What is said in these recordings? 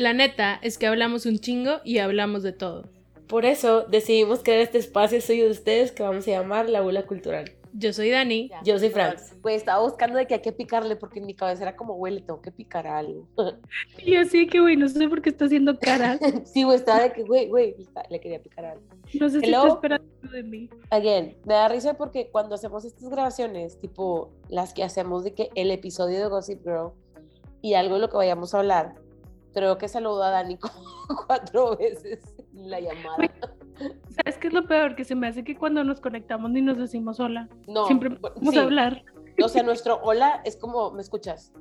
La neta es que hablamos un chingo y hablamos de todo. Por eso decidimos crear este espacio suyo de ustedes que vamos a llamar La Bula Cultural. Yo soy Dani. Yo soy Franz. Pues estaba buscando de que hay que picarle porque en mi cabeza era como, güey, le tengo que picar a algo. Y yo sí que, güey, no sé por qué está haciendo cara. sí, güey, estaba de que, güey, güey, le quería picar a algo. No sé si está esperando de mí. Again, me da risa porque cuando hacemos estas grabaciones, tipo las que hacemos de que el episodio de Gossip Girl y algo de lo que vayamos a hablar, creo que saludo a Dani como cuatro veces en la llamada. ¿Sabes qué es lo peor? Que se me hace que cuando nos conectamos ni nos decimos hola. No. Siempre vamos a hablar. O sea, nuestro hola es como, ¿me escuchas?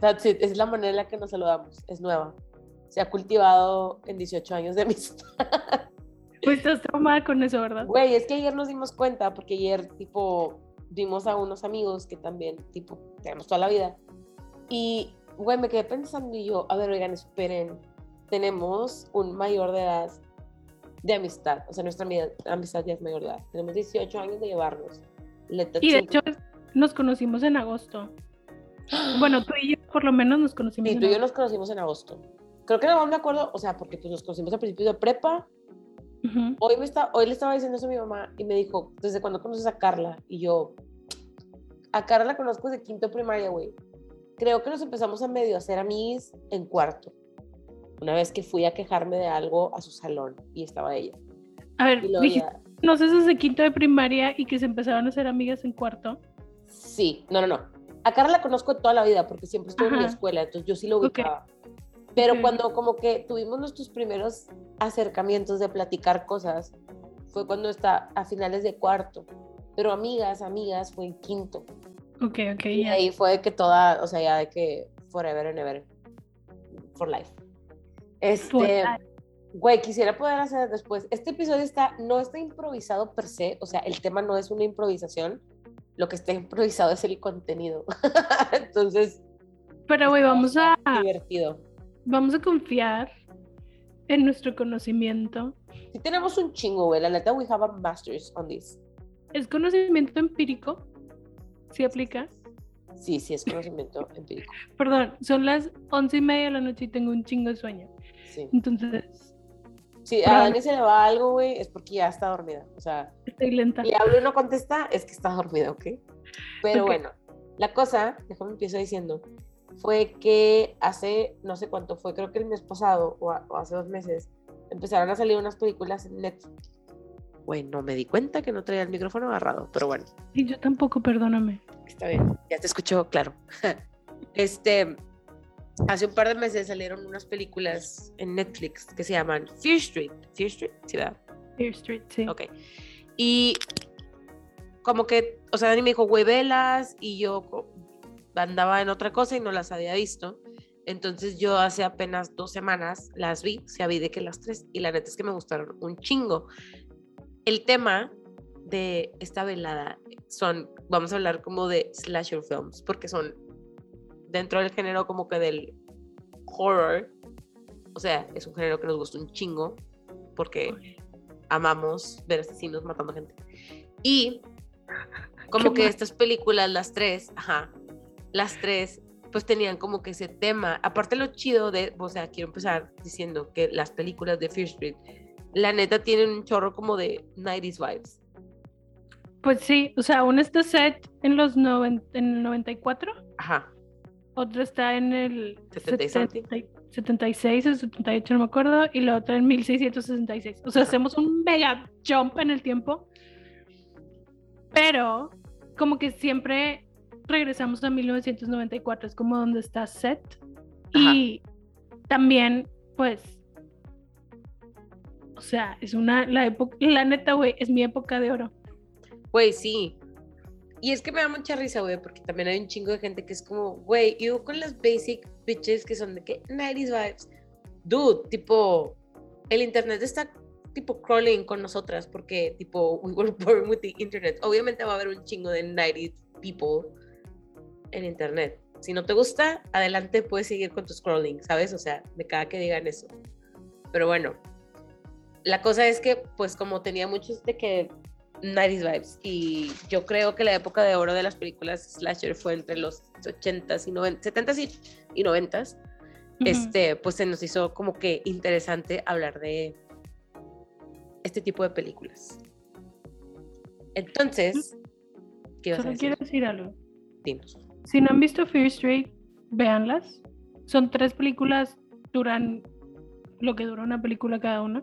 that's it. Es la manera en la que nos saludamos. Es nueva. Se ha cultivado en 18 años de amistad. Pues estás traumada con eso, ¿verdad? Güey, es que ayer nos dimos cuenta, porque ayer, tipo, vimos a unos amigos que también, tipo, tenemos toda la vida. Y, güey, me quedé pensando y yo, a ver, oigan, esperen. Tenemos un mayor de edad de amistad. O sea, nuestra amistad ya es mayor de edad. Tenemos 18 años de llevarnos. Y de hecho, nos conocimos en agosto. Bueno, tú y yo por lo menos nos conocimos. Sí, tú y yo nos conocimos en agosto. Creo que no me acuerdo, o sea, porque pues nos conocimos a principios de prepa. hoy, me está, hoy le estaba diciendo eso a mi mamá y me dijo, ¿desde cuándo conoces a Carla? Y yo, a Carla la conozco desde quinto primaria, güey. Creo que nos empezamos a medio hacer amigos en cuarto una vez que fui a quejarme de algo a su salón y estaba ella. A ver, ¿no sé desde quinto de primaria y que se empezaron a hacer amigas en cuarto? Sí, no, no, no. A Carla la conozco toda la vida porque siempre estuvo en mi escuela, entonces yo sí lo ubicaba. Pero cuando como que tuvimos nuestros primeros acercamientos de platicar cosas, fue cuando está a finales de cuarto. Pero amigas, amigas, fue en quinto. Ok, ok, Y ahí fue que toda, o sea, ya de que forever and ever, for life. Este, güey, quisiera poder hacer después. Este episodio está, no está improvisado per se, o sea, el tema no es una improvisación, lo que está improvisado es el contenido. Entonces. Pero, güey, vamos a. Divertido. Vamos a confiar en nuestro conocimiento. Sí, tenemos un chingo, güey. La neta, we have a masters on this. ¿Es conocimiento empírico? ¿Sí aplica? Sí, sí, es conocimiento empírico. Perdón, son las once y media de la noche y tengo un chingo de sueño. Entonces. Si a Dani se le va algo, güey, es porque ya está dormida. O sea. Estoy lenta. Y hablo y no contesta, es que está dormida, ¿ok? Pero bueno, la cosa, déjame empiezo diciendo, fue que hace, no sé cuánto fue, creo que el mes pasado o, hace dos meses, empezaron a salir unas películas en Netflix. Bueno, me di cuenta que no traía el micrófono agarrado, pero bueno. Y yo tampoco, perdóname. Está bien, ya te escucho claro. Este, hace un par de meses salieron unas películas en Netflix que se llaman Fear Street. Fear Street, ¿sí verdad? Fear Street, sí. Ok. Y como que, o sea, Dani me dijo, güey, velas, y yo andaba en otra cosa y no las había visto. Entonces yo hace apenas dos semanas las vi, se vi de que las tres, y la neta es que me gustaron un chingo. El tema de esta velada son, vamos a hablar como de slasher films, porque son dentro del género como que del horror, o sea, es un género que nos gusta un chingo, porque amamos ver asesinos matando gente. Y como que estas películas, las tres, ajá, las tres, pues tenían como que ese tema. Aparte lo chido de, o sea, quiero empezar diciendo que las películas de Fear Street, la neta tienen un chorro como de 90s vibes. Pues sí, o sea, uno está set en los en el 94. Ajá. Otro está en el 76 o 78, no me acuerdo, y la otra en 1666. O sea, hacemos un mega jump en el tiempo, pero como que siempre regresamos a 1994, es como donde está set. Y también, pues, sea, es una, la época, la neta, güey, es mi época de oro. Güey, sí, y es que me da mucha risa, güey, porque también hay un chingo de gente que es como, güey, yo con las basic bitches que son de que 90s vibes. Dude, tipo, el internet está tipo crawling con nosotras porque tipo we were born with the internet. Obviamente va a haber un chingo de 90s people en internet. Si no te gusta, adelante puedes seguir con tu scrolling, ¿sabes? O sea, de cada que digan eso. Pero bueno, la cosa es que pues como tenía muchos de que 90s vibes. Y yo creo que la época de oro de las películas slasher fue entre los 80s y 90s, 70s y, 90s. este, pues se nos hizo como que interesante hablar de este tipo de películas. Entonces, ¿qué ibas a decir? quiero decir algo. Dinos. Si no han visto Fear Street, véanlas. Son tres películas, duran lo que dura una película cada una.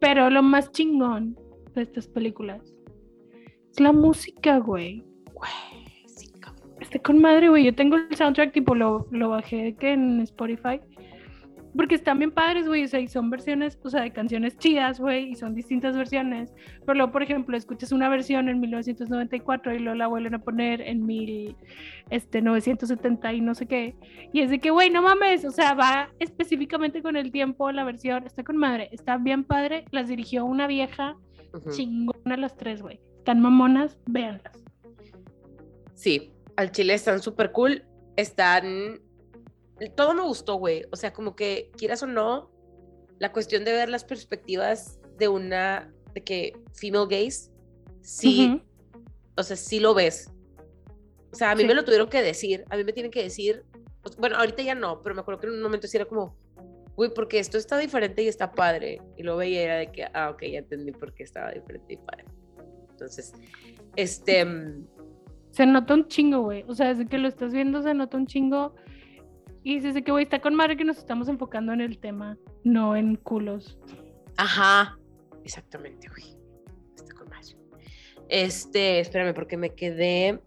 Pero lo más chingón de estas películas es la música, güey. Güey, sí. Está con madre, güey. Yo tengo el soundtrack, tipo, lo, lo bajé que en Spotify. Porque están bien padres, güey, o sea, y son versiones, o sea, de canciones chidas, güey, y son distintas versiones. Pero luego, por ejemplo, escuchas una versión en 1994 y luego la vuelven a poner en 1970 este, y no sé qué. Y es de que, güey, no mames, o sea, va específicamente con el tiempo la versión, está con madre, está bien padre, las dirigió una vieja chingona las tres, güey. Están mamonas, véanlas. Sí, al chile están súper cool, están todo me gustó, güey. O sea, como que quieras o no, la cuestión de ver las perspectivas de una, de que female gaze, sí, o sea, sí lo ves. O sea, a mí me lo tuvieron que decir, a mí me tienen que decir, bueno, ahorita ya no, pero me acuerdo que en un momento sí era como, güey, porque esto está diferente y está padre. Y lo veía era de que, ah, ok, ya entendí por qué estaba diferente y padre. Entonces, este... Mm, se nota un chingo, güey. O sea, desde que lo estás viendo se nota un chingo y dice que, güey, está con madre que nos estamos enfocando en el tema, no en culos. Ajá, exactamente, güey. Está con madre. Este, espérame, porque me quedé.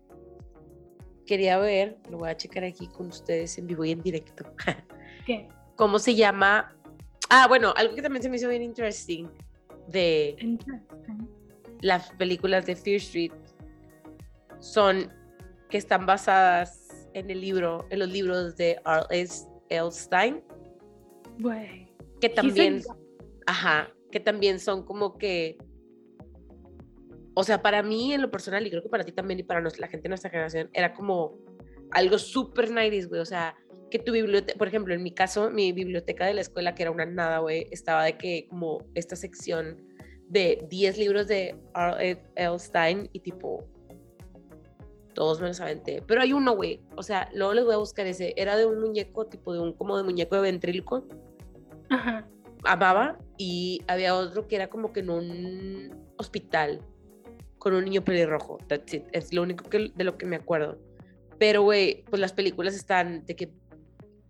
Quería ver, lo voy a checar aquí con ustedes en vivo y en directo. ¿Qué? ¿Cómo se llama? Ah, bueno, algo que también se me hizo bien interesting de las películas de Fear Street son que están basadas en el libro, en los libros de R.S. Stein. Que también, ajá, que también son como que, o sea, para mí en lo personal, y creo que para ti también y para la gente de nuestra generación, era como algo súper 90 güey, o sea, que tu biblioteca, por ejemplo, en mi caso, mi biblioteca de la escuela, que era una nada, güey, estaba de que como esta sección de 10 libros de R.L. Stein y tipo todos me los aventé. Pero hay uno, güey. O sea, luego les voy a buscar ese. Era de un muñeco, tipo de un, como de muñeco de ventríloco. Ajá. Amaba. Y había otro que era como que en un hospital con un niño pelirrojo. Es lo único que, de lo que me acuerdo. Pero, güey, pues las películas están de que,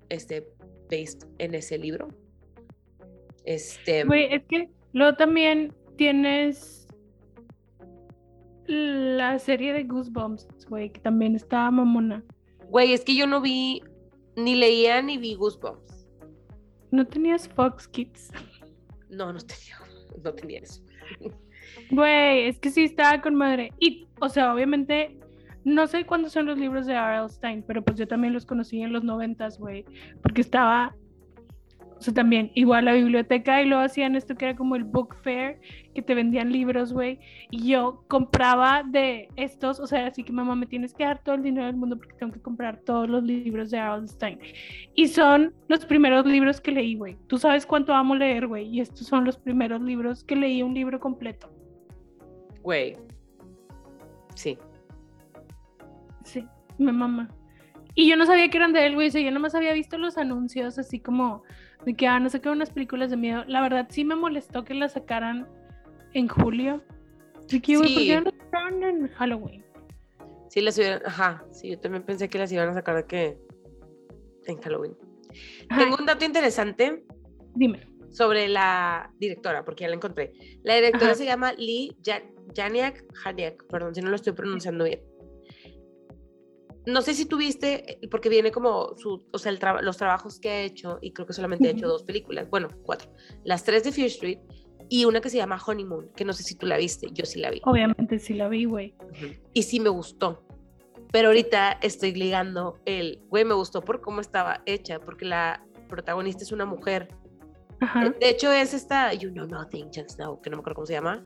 este, based en ese libro. Este. Güey, es que luego también tienes la serie de Goosebumps, güey, que también estaba mamona. Güey, es que yo no vi, ni leía ni vi Goosebumps. ¿No tenías Fox Kids? No, no tenía, no tenía eso. Güey, es que sí estaba con madre. Y, o sea, obviamente, no sé cuándo son los libros de R.L. Stein, pero pues yo también los conocí en los noventas, güey, porque estaba sea, también, igual la biblioteca y luego hacían esto que era como el book fair, que te vendían libros, güey. Y yo compraba de estos, o sea, así que mamá, me tienes que dar todo el dinero del mundo porque tengo que comprar todos los libros de Harold Stein. Y son los primeros libros que leí, güey. Tú sabes cuánto amo leer, güey. Y estos son los primeros libros que leí un libro completo. Güey. Sí. Sí, mi mamá. Y yo no sabía que eran de él, güey. O sea, yo nomás había visto los anuncios así como de que, ah, no qué, unas películas de miedo. La verdad sí me molestó que las sacaran en julio. Así que, güey, ¿por qué no sacaron en Halloween? Sí, las hubieran, ajá, sí, yo también pensé que las iban a sacar de que en Halloween. Tengo un dato interesante. Dime. Sobre la directora, porque ya la encontré. La directora se llama Lee Janiak Haniak, perdón si no lo estoy pronunciando bien no sé si tuviste, porque viene como su, o sea, los trabajos que ha hecho, y creo que solamente ha hecho dos películas, bueno, cuatro. Las tres de Fear Street y una que se llama Honeymoon, que no sé si tú la viste, yo sí la vi. Obviamente sí la vi, güey. Y sí me gustó. Pero ahorita estoy ligando el, güey, me gustó por cómo estaba hecha, porque la protagonista es una mujer. Ajá. De hecho, es esta You Know Nothing, Jon Snow, que no me acuerdo cómo se llama.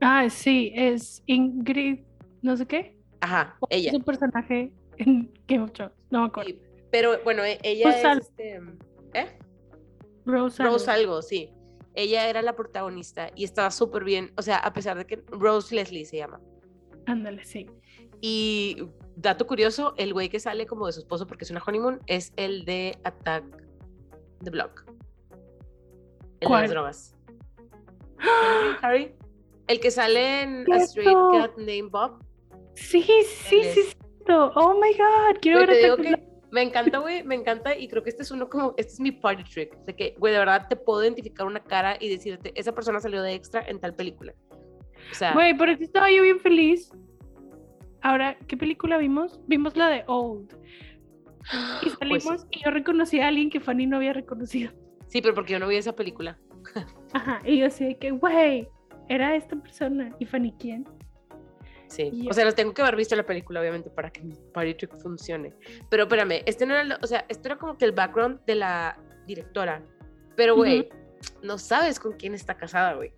Ah, sí, es Ingrid, no sé qué. Ajá, ella. Es un personaje en Game of Thrones, no me acuerdo. pero bueno, e, ella es este, ¿eh? Rose, Rose algo. sí. Ella era la protagonista y estaba súper bien, o sea, a pesar de que Rose Leslie se llama. Ándale, sí. Y dato curioso, el güey que sale como de su esposo porque es una honeymoon es el de Attack the Block. El de drogas. Henry, Harry, el que sale en A Straight. Cat Named Bob. Sí, sí, sí, cierto. Oh my god, quiero ver te digo Attack on que me encanta, güey, me encanta y creo que este es uno como, este es mi party trick, de que, güey, de verdad te puedo identificar una cara y decirte, esa persona salió de extra en tal película. O sea, Güey, por eso estaba yo bien feliz. Ahora, ¿qué película vimos? Vimos la de Old. Y pues salimos y yo reconocí a alguien que Fanny no había reconocido. sí, pero porque yo no vi esa película. Ajá, y yo así de que, güey, era esta persona. ¿Y Fanny quién? Sí, Y o sea, los tengo que haber visto la película, obviamente, para que mi party trick funcione. Pero espérame, este no era, o sea, esto era como que el background de la directora. Pero, güey, no sabes con quién está casada, güey.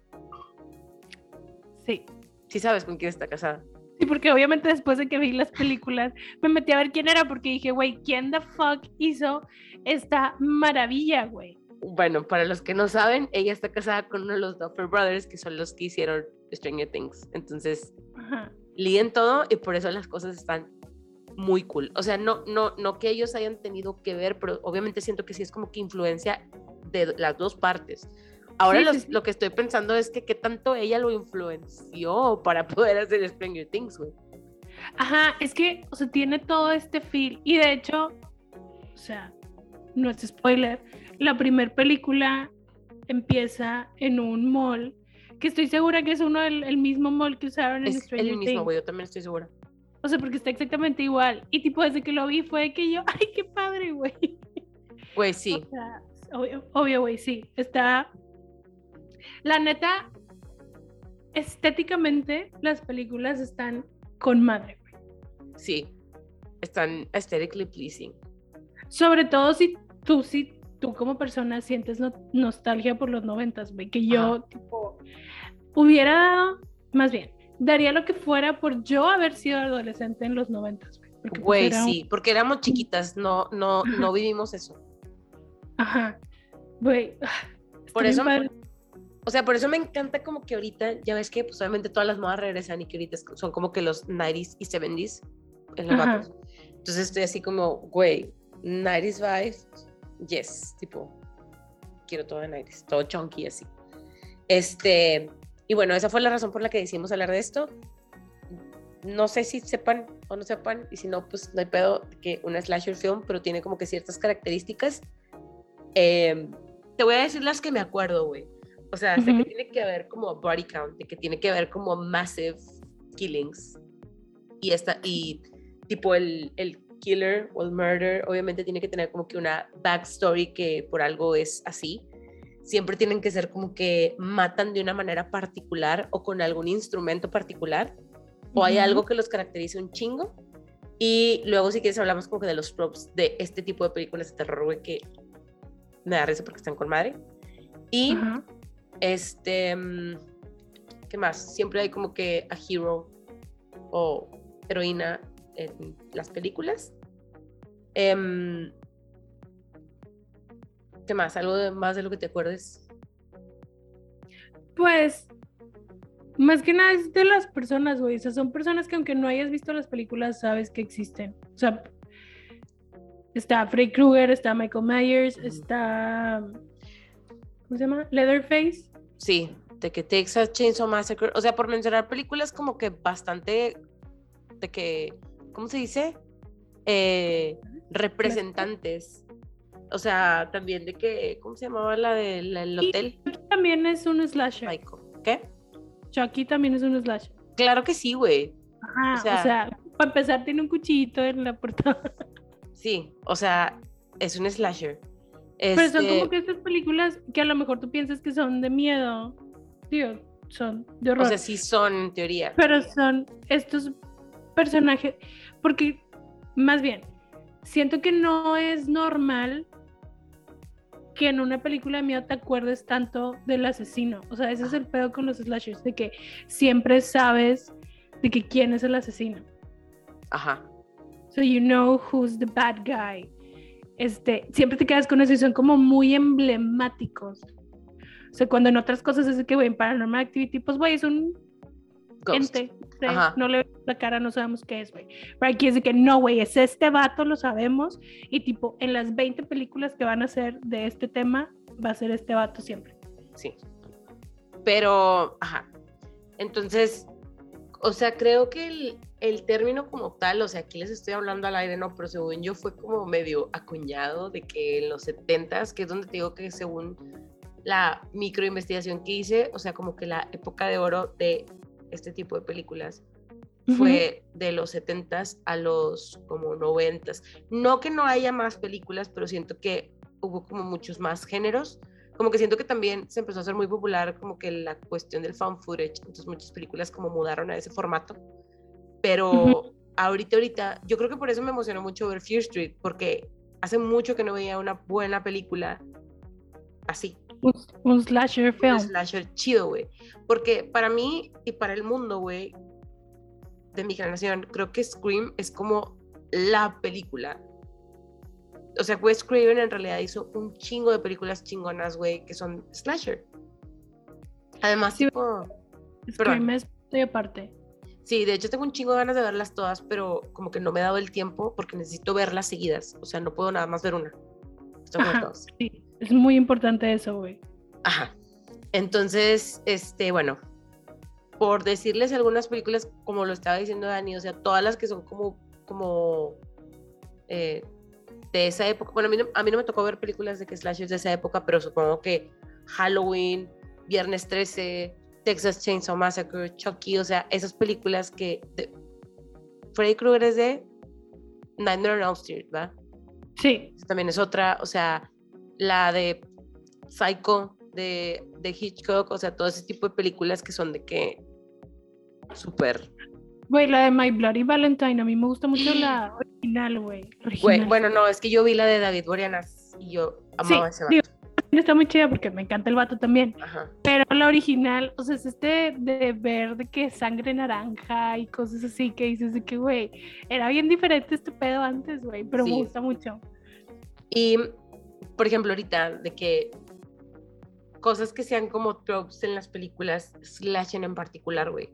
Sí. Sí sabes con quién está casada. Sí, porque obviamente después de que vi las películas, me metí a ver quién era, porque dije, güey, ¿quién the fuck hizo esta maravilla, güey? Bueno, para los que no saben, ella está casada con uno de los Duffer Brothers, que son los que hicieron Stranger Things. Entonces, Ajá. Líen todo y por eso las cosas están muy cool. O sea, no, no, no que ellos hayan tenido que ver, pero obviamente siento que sí es como que influencia de las dos partes. Ahora Sí, sí. lo que estoy pensando es que qué tanto ella lo influenció para poder hacer Stranger Things, güey. Ajá, es que, o sea, tiene todo este feel. Y de hecho, o sea, no es spoiler, la primera película empieza en un mall, que estoy segura que es uno del el mismo mall que usaron en Es Stranger el mismo, güey, yo también estoy segura. O sea, porque está exactamente igual. Y tipo, desde que lo vi fue que yo, ay, qué padre, güey. Güey, sí. O sea, obvio, güey, sí. Está. La neta, estéticamente, las películas están con madre, güey. Sí. Están aesthetically pleasing. Sobre todo si tú, si tú como persona sientes no- nostalgia por los noventas, güey. Que yo, Ajá. tipo, hubiera dado, más bien, daría lo que fuera por yo haber sido adolescente en los noventas, güey. porque, pues, Güey, un- sí, porque éramos chiquitas, no, no, no Ajá. vivimos eso. Aja. Güey. está Por eso, padre. o sea, por eso me encanta como que ahorita, ya ves que pues obviamente todas las modas regresan y que ahorita son como que los 90s y 70s en los Ajá. vatos. Entonces estoy así como, güey, 90s vibes, yes, tipo, quiero todo de 90s, todo chunky así. Este, y bueno, esa fue la razón por la que decidimos hablar de esto. No sé si sepan o no sepan, y si no, pues no hay pedo que una slasher film, pero tiene como que ciertas características. Eh, te voy a decir las que me acuerdo, güey. O sea, sé que tiene que haber como body count, de que tiene que haber como massive killings. Y esta, y tipo el, el killer o el murder, obviamente tiene que tener como que una backstory que por algo es así. Siempre tienen que ser como que matan de una manera particular o con algún instrumento particular. O hay algo que los caracterice un chingo. Y luego, si quieres, hablamos como que de los props de este tipo de películas de terror, güey, que me da risa porque están con madre. Y este, mm, ¿qué más? Siempre hay como que a hero o heroína en las películas. Em, ¿Qué más? ¿Algo de- más de lo que te acuerdes? Pues, más que nada es de las personas, güey. O sea, son personas que aunque no hayas visto las películas, sabes que existen. O sea, está Freddy Krueger, está Michael Myers, está. ¿Cómo se llama? Leatherface. Sí, de que Texas Chainsaw Massacre. O sea, por mencionar películas como que bastante de que, ¿cómo se dice? Eh, representantes. O sea, también de que, ¿cómo se llamaba la del hotel? Chucky también es un slasher. Psycho. ¿Qué? Chucky también es un slasher. Claro que sí, güey. Ajá, O sea- o sea, para empezar tiene un cuchillito en la portada. Sí, o sea, es un slasher. Pero son Este, como que estas películas que a lo mejor tú piensas que son de miedo. Digo, son de horror. o sea, sí son en teoría. pero son estos personajes, porque más bien, siento que no es normal que en una película de miedo te acuerdes tanto del asesino. O sea, ese es el pedo con los slashers, de que siempre sabes de que quién es el asesino. Ajá. So you know who's the bad guy. Este, siempre te quedas con eso y son como muy emblemáticos. O sea, cuando en otras cosas es de que, güey, en Paranormal Activity, pues, güey, es un Ghost. ente, sí, no le vemos la cara, no sabemos qué es, güey. Pero aquí es de que no, güey, es este vato, lo sabemos, y tipo, en las 20 películas que van a ser de este tema, va a ser este vato siempre. Sí. Pero, ajá. Entonces, o sea, creo que el, el término como tal, o sea, aquí les estoy hablando al aire, no, pero según yo fue como medio acuñado de que en los 70s, que es donde te digo que según la micro investigación que hice, o sea, como que la época de oro de este tipo de películas fue de los 70s a los como 90s. No que no haya más películas, pero siento que hubo como muchos más géneros. Como que siento que también se empezó a hacer muy popular como que la cuestión del found footage, entonces muchas películas como mudaron a ese formato. Pero Ujú. ahorita, ahorita, yo creo que por eso me emocionó mucho ver Fear Street, porque hace mucho que no veía una buena película así Un, un slasher un film. slasher chido, güey. Porque para mí y para el mundo, güey, de mi generación, creo que Scream es como la película. O sea, Wes Craven en realidad hizo un chingo de películas chingonas, güey, que son slasher. Además, Sí. tipo, Scream es de aparte. sí, de hecho tengo un chingo de ganas de verlas todas, pero como que no me he dado el tiempo porque necesito verlas seguidas. O sea, no puedo nada más ver una. Ajá. todos. Sí, es muy importante eso, güey. Ajá. Entonces, este, bueno, por decirles algunas películas, como lo estaba diciendo Dani, o sea, todas las que son como, como eh, de esa época. Bueno, a mí, no, a mí no me tocó ver películas de que slashers de esa época, pero supongo que Halloween, Viernes 13, Texas Chainsaw Massacre, Chucky, o sea, esas películas que de- Freddy Krueger es de Nightmare on Elm Street, ¿verdad? Sí, también es otra, o sea, la de Psycho de, de Hitchcock, o sea, todo ese tipo de películas que son de que súper. güey, la de My Bloody Valentine, a mí me gusta mucho la original, güey. bueno, no, es que yo vi la de David Boreanas y yo Sí, amaba ese vato. digo, está muy chida porque me encanta el vato también. Ajá. Pero la original, o sea, es este de ver de que sangre naranja y cosas así que dices de que, güey, era bien diferente este pedo antes, güey, pero Sí. me gusta mucho. Y, por ejemplo, ahorita, de que cosas que sean como tropes en las películas, slashen en particular, güey.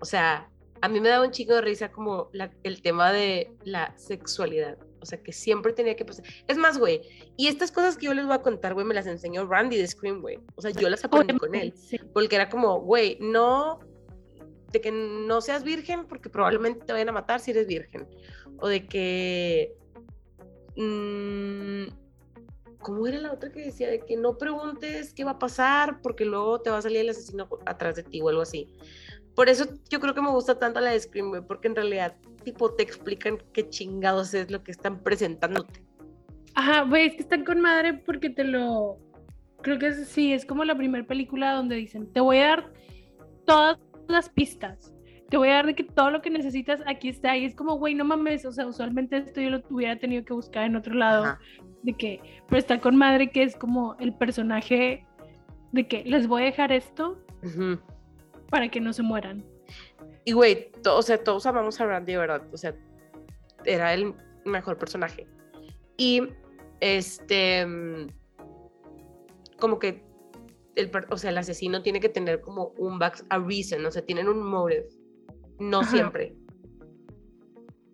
O sea, a mí me daba un chico de risa como la- el tema de la sexualidad. O sea, que siempre tenía que pasar. Es más, güey, y estas cosas que yo les voy a contar, güey, me las enseñó Randy de Scream, güey. O sea, yo las aprendí con él. Sí. Porque era como, güey, no, de que no seas virgen porque probablemente te vayan a matar si eres virgen. O de que, mm, ¿cómo era la otra que decía? De que no preguntes qué va a pasar porque luego te va a salir el asesino atrás de ti o algo así. Por eso yo creo que me gusta tanto la de Scream, porque en realidad, tipo, te explican qué chingados es lo que están presentándote. Ajá, güey, es que están con madre porque te lo. Creo que es, sí, es como la primera película donde dicen: Te voy a dar todas las pistas. Te voy a dar de que todo lo que necesitas aquí está. Y es como, güey, no mames. O sea, usualmente esto yo lo hubiera tenido que buscar en otro lado. Ajá. De que, pero está con madre que es como el personaje de que les voy a dejar esto para que no se mueran. Y güey, o sea, todos amamos a Randy, de verdad. O sea, era el mejor personaje. Y este, mm, como que, el, o sea, el asesino tiene que tener como un back, a reason, o sea, tienen un motive. No Ajá. siempre.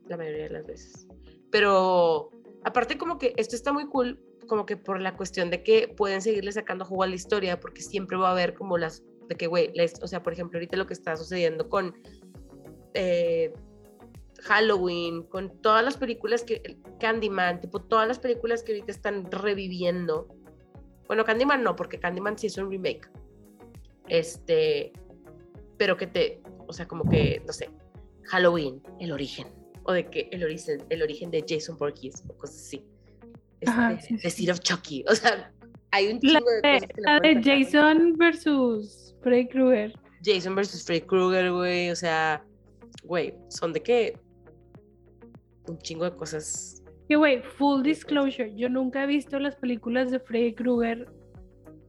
La mayoría de las veces. Pero aparte como que esto está muy cool, como que por la cuestión de que pueden seguirle sacando jugo a la historia, porque siempre va a haber como las, de que, güey, o sea, por ejemplo, ahorita lo que está sucediendo con eh, Halloween, con todas las películas que, Candyman, tipo, todas las películas que ahorita están reviviendo. Bueno, Candyman no, porque Candyman sí es un remake. Este, pero que te, o sea, como que, no sé, Halloween, el origen, o de que el origen, el origen de Jason Voorhees, o cosas así. Ajá, Este, sí, The. Seed of Chucky, o sea, hay un La chingo de de, la de. Jason versus Freddy Krueger. Jason versus Freddy Krueger, güey, o sea, güey, son de que un chingo de cosas. Que güey, full disclosure, yo nunca he visto las películas de Freddy Krueger,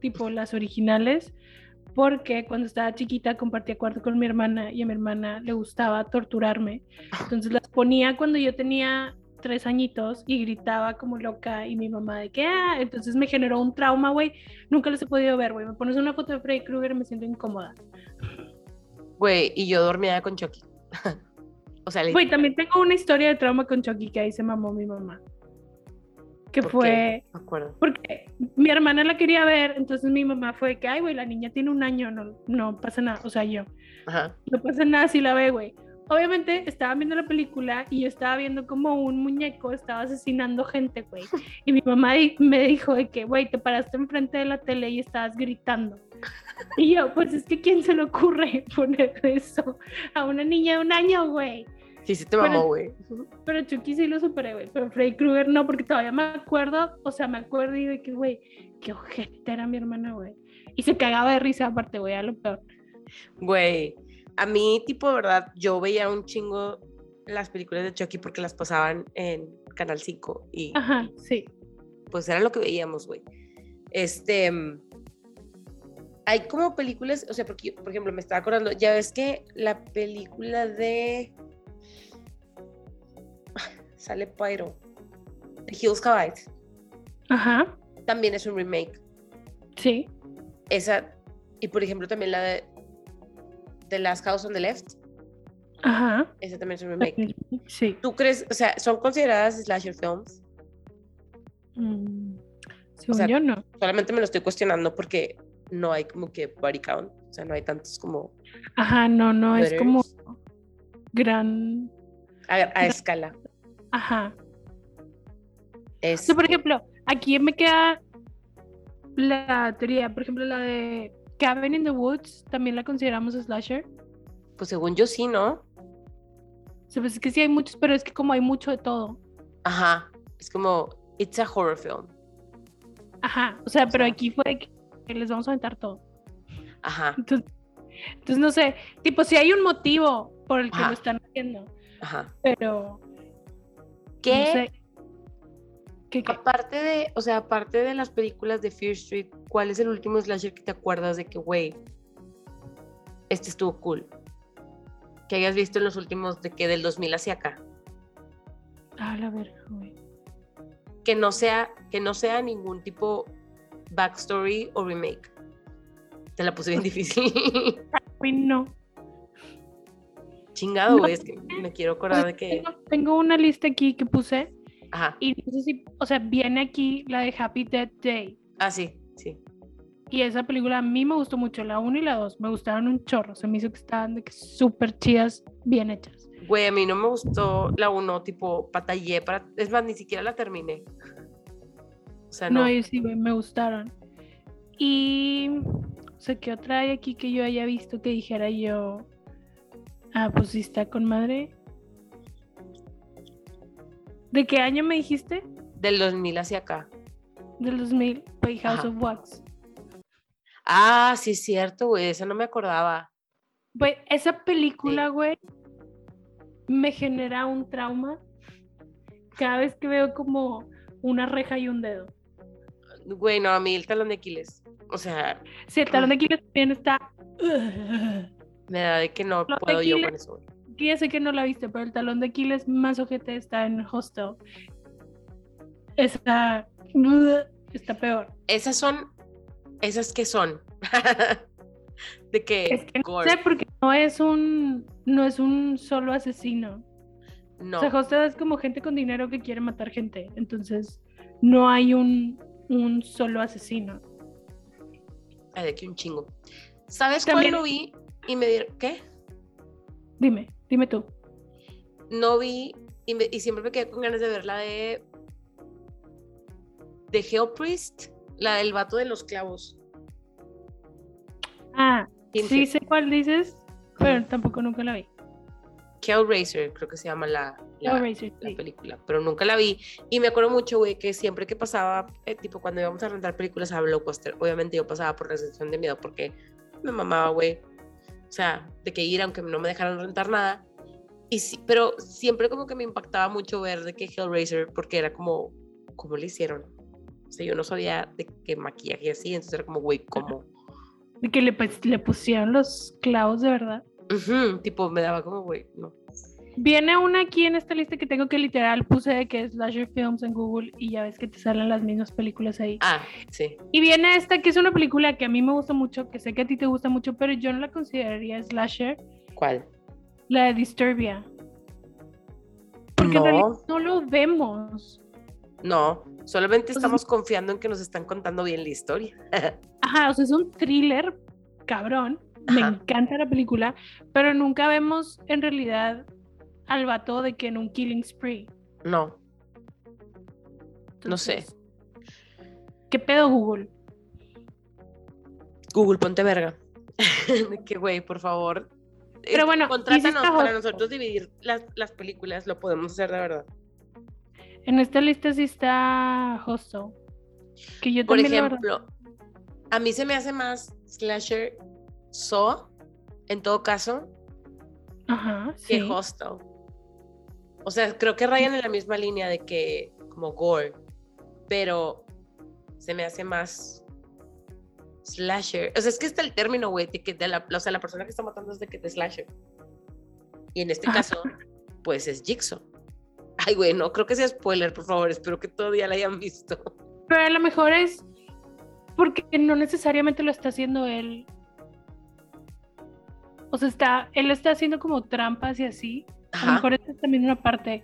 tipo las originales, porque cuando estaba chiquita compartía cuarto con mi hermana y a mi hermana le gustaba torturarme. Entonces las ponía cuando yo tenía tres añitos y gritaba como loca y mi mamá de que, ah, entonces me generó un trauma, güey. Nunca las he podido ver, güey. Me pones una foto de Freddy Krueger y me siento incómoda. Güey, y yo dormía con Chucky. o sea, Güey, también tengo una historia de trauma con Chucky que ahí se mamó mi mamá. Que ¿Por fue. qué? Me acuerdo. Porque mi hermana la quería ver, entonces mi mamá fue que, ay, güey, la niña tiene un año, no, no pasa nada. O sea, yo, Ajá. no pasa nada si la ve, güey. Obviamente estaba viendo la película y yo estaba viendo como un muñeco estaba asesinando gente, güey. Y mi mamá me dijo de que, güey, te paraste enfrente de la tele y estabas gritando. Y yo, pues es que ¿quién se le ocurre poner eso a una niña de un año, güey? Sí, sí te mamó, güey. Pero Chucky sí lo superé, güey. Pero Freddy Krueger no, porque todavía me acuerdo, o sea, me acuerdo y de que, güey, qué ojete era mi hermana, güey. Y se cagaba de risa aparte, güey, a lo peor. Güey, a mí, tipo, de verdad, yo veía un chingo las películas de Chucky porque las pasaban en Canal 5 y Ajá, sí. pues era lo que veíamos, güey. Este, mm, hay como películas, o sea, porque, por ejemplo, me estaba acordando, ya ves que la película de... Sale Pyro. The Hills Have Eyes, Ajá, También es un remake. sí. Esa, y por ejemplo, también la de The Last House on the Left. Ajá. Esa también es un remake. Sí. ¿Tú crees, o sea, son consideradas slasher films? Mm, según sea, yo no. Solamente me lo estoy cuestionando porque no hay como que body count, o sea, no hay tantos como Ajá, no, no, es como gran. a, a escala. Ajá. Es, O sea, por ejemplo, aquí me queda la teoría, por ejemplo, la de Cabin in the Woods, también la consideramos slasher. pues según yo sí, ¿no? O sea, pues es que sí hay muchos, pero es que como hay mucho de todo. Ajá, es como, it's a horror film. Ajá, o sea, pero sea. aquí fue que les vamos a aventar todo. Ajá, Entonces, entonces no sé, tipo, si hay un motivo por el que Ajá. lo están haciendo, ajá. pero ¿Qué? no sé. ¿Qué, qué? Aparte de, o sea, aparte de las películas de Fear Street, ¿cuál es el último slasher que te acuerdas de que, güey, este estuvo cool? Que hayas visto en los últimos, de que del 2000 hacia acá. Ah, la verga, güey. Que no sea, que no sea ningún tipo backstory o remake. Te la puse bien difícil. Uy, no. Chingado, No güey, es que me quiero acordar de que. Tengo, tengo una lista aquí que puse Ajá. y no sé si, o sea, viene aquí la de Happy Death Day. Ah, sí, sí. Y esa película a mí me gustó mucho, la 1 y la 2, me gustaron un chorro, se me hizo que estaban de que súper chidas, bien hechas. Güey, a mí no me gustó la 1, tipo, batallé para. Es más, ni siquiera la terminé. O sea, no. No, y sí, güey, me gustaron. Y, o sea, ¿qué otra hay aquí que yo haya visto que dijera yo? Ah, pues sí está con madre. ¿De qué año me dijiste? Del 2000 hacia acá. Del 2000, fue House Ajá. of Wax. Ah, sí, es cierto, güey. Esa no me acordaba. Güey, esa película, güey, me genera un trauma cada vez que veo como una reja y un dedo. Güey, no, a mí el talón de Aquiles. O sea, Si el talón de Aquiles también está. Me da de que no Talón puedo yo con eso. Que ya sé que no la viste, pero el talón de Aquiles más ojete está en Hostel. Está. Está peor. Esas son. ¿Esas que son? de que. Es que no sé porque no es un. No es un solo asesino. No. O sea, Hostel es como gente con dinero que quiere matar gente. Entonces, no hay un, un solo asesino. Ay, de aquí un chingo. ¿Sabes También- cuál no vi? Y me dieron. ¿Qué? Dime, dime tú. No vi. Y, me- y siempre me quedé con ganas de ver la de. De Hellpriest. La del vato de los clavos. Ah, Tinted. sí sé cuál dices, pero tampoco nunca la vi. Hellraiser, creo que se llama la, la, Hellraiser, la sí. película, pero nunca la vi. Y me acuerdo mucho, güey, que siempre que pasaba, eh, tipo cuando íbamos a rentar películas a Blockbuster, obviamente yo pasaba por la sección de miedo porque me mamaba, güey. O sea, de que ir, aunque no me dejaran rentar nada. Y sí, pero siempre como que me impactaba mucho ver de que Hellraiser, porque era como, ¿cómo le hicieron? O sea, yo no sabía de qué maquillaje así, entonces era como, güey, ¿cómo? De que le, pues, le pusieron los clavos de verdad. Ujú, tipo, me daba como, güey, no. Viene una aquí en esta lista que tengo que literal puse de que es Slasher Films en Google y ya ves que te salen las mismas películas ahí. Ah, sí. Y viene esta que es una película que a mí me gusta mucho, que sé que a ti te gusta mucho, pero yo no la consideraría slasher, ¿Cuál? la de Disturbia. Porque en No. realidad no lo vemos. No, solamente estamos confiando en que nos están contando bien la historia. Ajá, o sea, es un thriller cabrón. Me Ajá. encanta la película, pero nunca vemos en realidad al vato de que en un killing spree. No, No sé. ¿Qué pedo, Google? Google, ponte verga. Que, güey, por favor. Pero bueno, Contrátanos para nosotros dividir las, las películas, lo podemos hacer de verdad. En esta lista sí está Hostel. Que yo Por ejemplo, a mí se me hace más slasher Saw, en todo caso, Ajá, que sí. Hostel. O sea, creo que rayan en la misma línea de que, como gore, pero se me hace más slasher. O sea, es que está el término, güey, de que de la, o sea, la persona que está matando es de que de slasher. Y en este caso, pues es Jigsaw. Ay, güey, no creo que sea spoiler, por favor, espero que todavía la hayan visto. Pero a lo mejor es porque no necesariamente lo está haciendo él. O sea, está, él está haciendo como trampas y así. A lo mejor esta es también una parte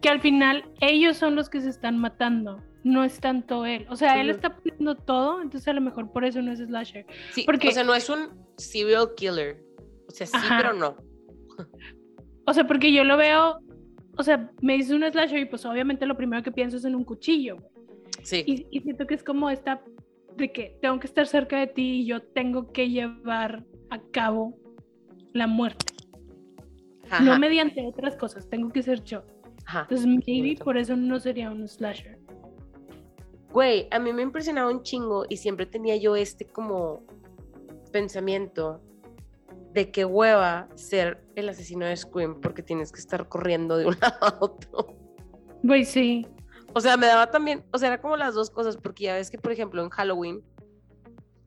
que al final ellos son los que se están matando, no es tanto él. O sea, él está poniendo todo, entonces a lo mejor por eso no es slasher. Sí, Porque- o sea, no es un serial killer. O sea, sí, Ajá. pero no. O sea, porque yo lo veo, o sea, me dice un slasher y pues obviamente lo primero que pienso es en un cuchillo. Sí. Y, y siento que es como esta de que tengo que estar cerca de ti y yo tengo que llevar a cabo la muerte. Ajá, No mediante otras cosas, tengo que ser yo. ajá. Entonces, maybe por eso no sería un slasher. Güey, a mí me impresionaba un chingo y siempre tenía yo este como pensamiento de que hueva ser el asesino de Scream porque tienes que estar corriendo de un lado a otro. Güey, sí. O sea, me daba también, o sea, era como las dos cosas porque ya ves que, por ejemplo, en Halloween,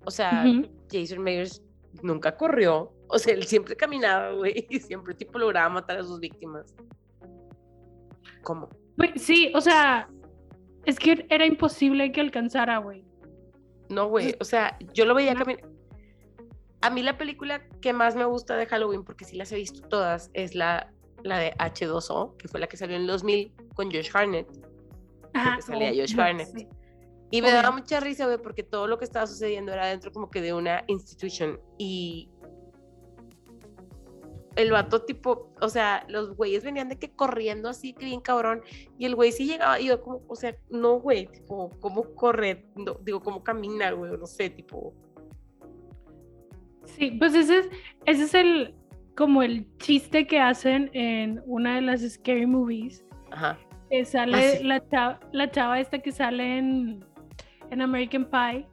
o sea. Jason Myers nunca corrió, o sea, él siempre caminaba, güey, y siempre tipo lograba matar a sus víctimas. ¿Cómo? Sí, o sea, es que era imposible que alcanzara, güey. No, güey, o sea, yo lo veía caminar. A mí la película que más me gusta de Halloween, porque sí las he visto todas, es la, la de H2O, que fue la que salió en el 2000 con Josh Harnett. Ajá, salía oh, Josh no, Hartnett. sí. Y me daba mucha risa, güey, porque todo lo que estaba sucediendo era dentro como que de una institution. Y el vato tipo, o sea, los güeyes venían de que corriendo así, que bien cabrón. Y el güey sí llegaba y yo como, o sea, no, güey, tipo, ¿cómo corre? No, digo, ¿cómo camina, güey? No sé, tipo... Sí, pues ese es, ese es el como el chiste que hacen en una de las scary movies. Ajá. que sale Ah, sí. la, chava, la chava esta que sale en, en American Pie.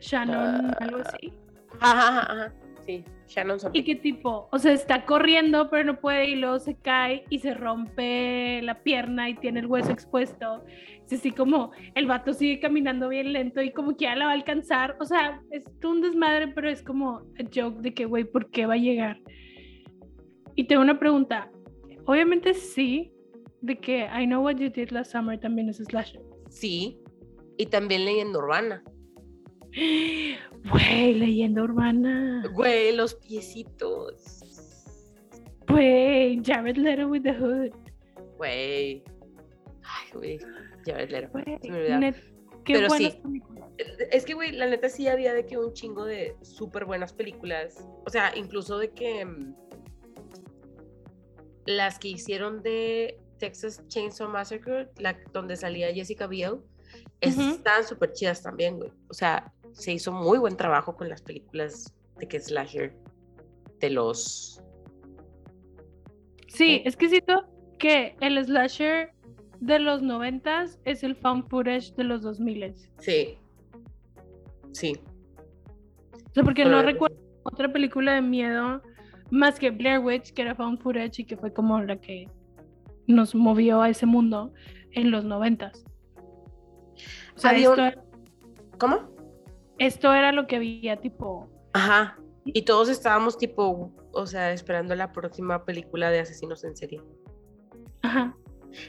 Shannon, Ah. algo así. Ajá, ajá, ajá. Sí, Shannon Y que tipo, o sea, está corriendo, pero no puede y luego se cae y se rompe la pierna y tiene el hueso expuesto. Es así como el vato sigue caminando bien lento y como que ya la va a alcanzar. O sea, es un desmadre, pero es como a joke de que, güey, ¿por qué va a llegar? Y tengo una pregunta. Obviamente sí, de que I Know What You Did Last Summer también es slasher. Sí. Y también leyenda urbana. Güey, leyenda urbana. Güey, los piecitos. Güey, Jared Leto with the Hood. Güey. Ay, güey. Olvidaba. net- qué Pero sí. películas. Es que, güey, la neta sí había de que un chingo de súper buenas películas. O sea, incluso de que mm, las que hicieron de Texas Chainsaw Massacre, la, donde salía Jessica Biel, Ujú. estaban súper chidas también, güey. O sea, se hizo muy buen trabajo con las películas de que slasher de los... Sí, es que siento que el slasher de los noventas es el found footage de los 2000. Sí. Sí. O sea, porque Pero- no recuerdo otra película de miedo más que Blair Witch, que era found footage y que fue como la que nos movió a ese mundo en los noventas. O sea, Había un- esto, ¿Cómo? esto era lo que había tipo... Ajá. Y todos estábamos tipo, o sea, esperando la próxima película de asesinos en serie. Ajá.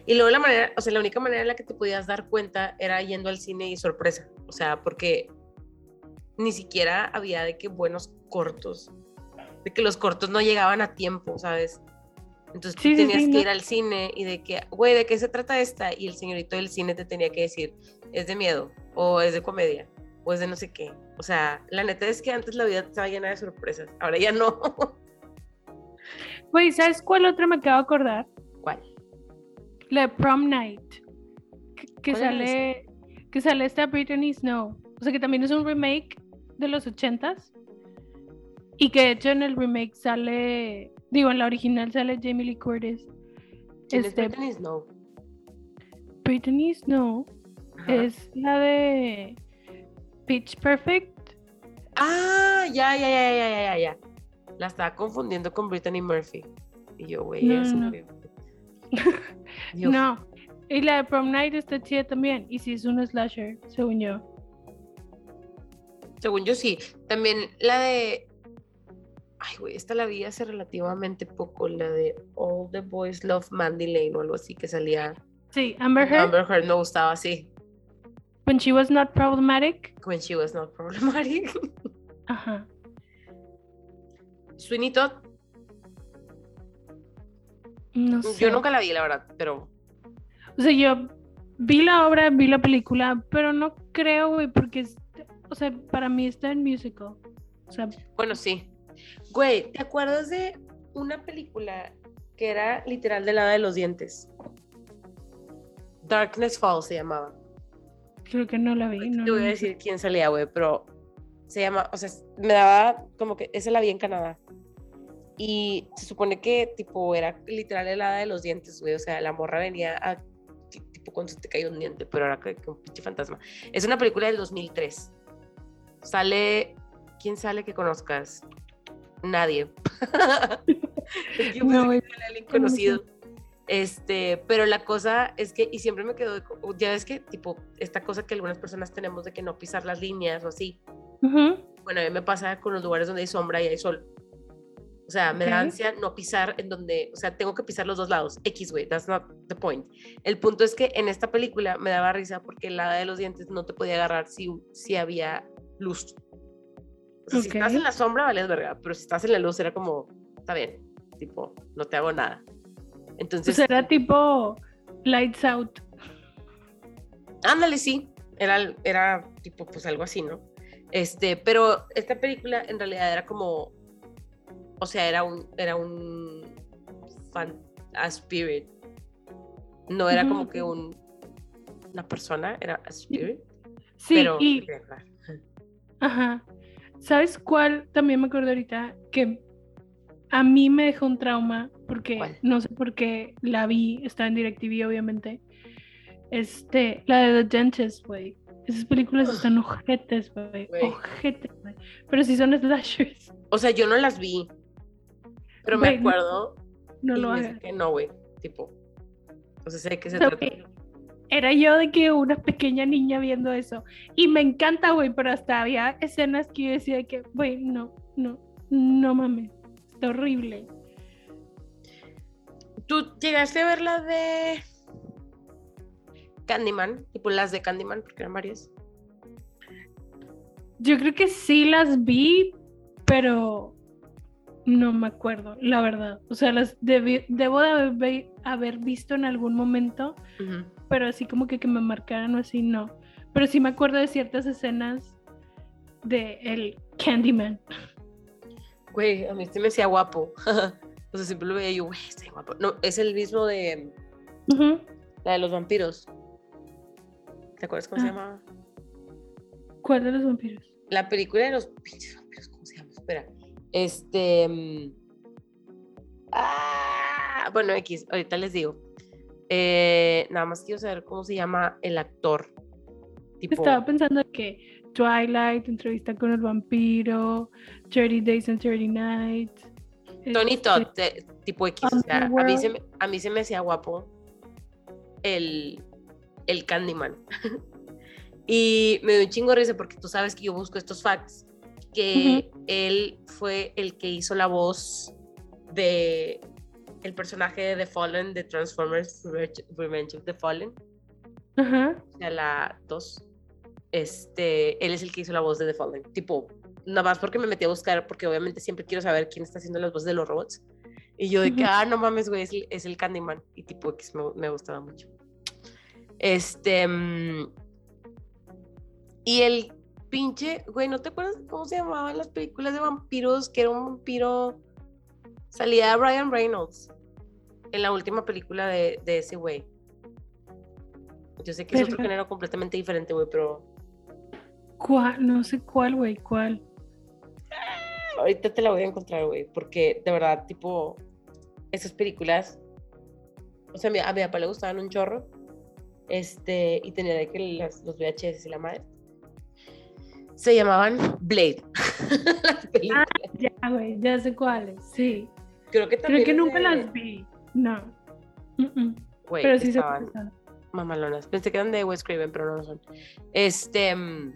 Y luego la manera, o sea, la única manera en la que te podías dar cuenta era yendo al cine y sorpresa. O sea, porque ni siquiera había de que buenos cortos. De que los cortos no llegaban a tiempo, ¿sabes? Entonces tú Sí, sí, tenías sí, que no. ir al cine y de que, güey, ¿de qué se trata esta? Y el señorito del cine te tenía que decir, es de miedo, o es de comedia, o es de no sé qué. O sea, la neta es que antes la vida estaba llena de sorpresas, ahora ya no. Güey, ¿sabes cuál otra me acabo de acordar? ¿Cuál? La de Prom Night. Que, que ¿Cuál era sale. Que sale esta Brittany Snow. O sea que también es un remake de los ochentas. Y que de hecho en el remake sale. Digo, en la original sale Jamie Lee Curtis. ¿Quién Este, es Brittany Snow? Brittany Snow Ajá. es la de Pitch Perfect. Ah, ya, ya, ya, ya, ya, ya, ya. La estaba confundiendo con Brittany Murphy. Y yo, güey, No, es no. No. Y la de Prom Night está chida también. Y sí es un slasher, según yo. Según yo sí. También la de. Ay, güey, esta la vi hace relativamente poco. La de All the Boys Love Mandy Lane o algo así que salía. Sí, Amber Heard. Amber Heard me gustaba así. When she was not problematic. When she was not problematic. Ajá. Sweeney Todd. No sé. Yo nunca la vi, la verdad, pero. O sea, yo vi la obra, vi la película, pero no creo, güey, porque, es- o sea, para mí está en musical. O sea, Bueno, sí. Güey, ¿te acuerdas de una película que era literal de la de los dientes? Darkness Falls se llamaba. Creo que no la vi. No, Te voy a decir quién salía, güey, pero se llama, o sea, me daba como que esa la vi en Canadá. Y se supone que, tipo, era literal helada de los dientes, güey. O sea, la morra venía a, ti- tipo, cuando se te caía un diente, pero era que, que un pinche fantasma. Es una película del 2003. Sale, ¿quién sale que conozcas? Nadie. Yo No, que era alguien conocido. Este, pero la cosa es que, y siempre me quedo, ya ves que, tipo, esta cosa que algunas personas tenemos de que no pisar las líneas o así. Ujú. Bueno, a mí me pasa con los lugares donde hay sombra y hay sol. O sea, me da Ok. ansia no pisar en donde, o sea, tengo que pisar los dos lados. X, güey, that's not the point. El punto es que en esta película me daba risa porque lado de los dientes no te podía agarrar si, si había luz. O sea, si estás en la sombra, vales verga, pero si estás en la luz era como, está bien, tipo, no te hago nada. Entonces, sea, era tipo Lights Out. Ándale, sí. Era, era tipo, pues algo así, ¿no? Este, pero esta película en realidad era como, o sea, era un, era un fan, a spirit. No era como que un, una persona, era a spirit. Sí, pero, y, ajá. ¿Sabes cuál? También me acuerdo ahorita que a mí me dejó un trauma porque ¿Cuál? no sé por qué la vi, está en DirecTV obviamente. Este, la de The Dentist, güey. Esas películas están ojetes, güey. Ojetes, güey. Pero sí son slashers. O sea, yo no las vi, pero me Güey, no- acuerdo No y lo me hagas. que no, güey, tipo, o sea, sé de qué se O sea, trata. Era yo de que una pequeña niña viendo eso. Y me encanta, güey, pero hasta había escenas que yo decía que, güey, no, no, no mames. Está horrible. ¿Tú llegaste a ver la de Candyman? Tipo las de Candyman, porque eran varias. Yo creo que sí las vi, pero no me acuerdo, la verdad. O sea, las debí- debo de haber, vi- haber visto en algún momento, pero así como que, que me marcaran o así, no. Pero sí me acuerdo de ciertas escenas de el Candyman. Güey, a mí este me hacía guapo. o sea, siempre lo veía yo, güey, está guapo. No, es el mismo de la de los vampiros. ¿Te acuerdas cómo se Ah. llamaba? ¿Cuál de los vampiros? La película de los pinches vampiros, ¿cómo se llama? Espera. Este. mm, Ah, bueno, X, ahorita les digo. Eh, nada más quiero saber cómo se llama el actor. Tipo, Estaba pensando que Twilight, entrevista con el vampiro, 30 Days and 30 Nights. Tony este, Todd, de- tipo X. O sea, a mí, se me, a mí se me hacía guapo el, el Candyman. y me dio un chingo de risa porque tú sabes que yo busco estos facts. Que él fue el que hizo la voz de el personaje de The Fallen de Transformers Revenge- of the Fallen, o sea, la 2. Este, él es el que hizo la voz de The Fallen. Tipo, nada más porque me metí a buscar, porque obviamente siempre quiero saber quién está haciendo las voces de los robots. Y yo de que, ah, no mames, güey, es, el- es el Candyman. Y tipo, X me, me gustaba mucho. Este. mm, y el pinche, güey, ¿no te acuerdas cómo se llamaban las películas de vampiros? Que era un vampiro. Salía Ryan Reynolds en la última película de, de ese güey. Yo sé que es otro género completamente diferente, güey, pero ¿Cuál? No sé cuál, güey, cuál. Ahorita te la voy a encontrar, güey, porque de verdad, tipo, esas películas, o sea, a mi, a mi papá le gustaban un chorro, este, y tenía de que las- los VHS y la madre. Se llamaban Blade. películas. Ya, güey, ya sé cuáles. Sí. Creo que también. Creo que nunca de- las vi. No. Güey, Pero sí se estaban mamalonas. Pensé que eran de Wes Craven, pero no lo son. Este. mm,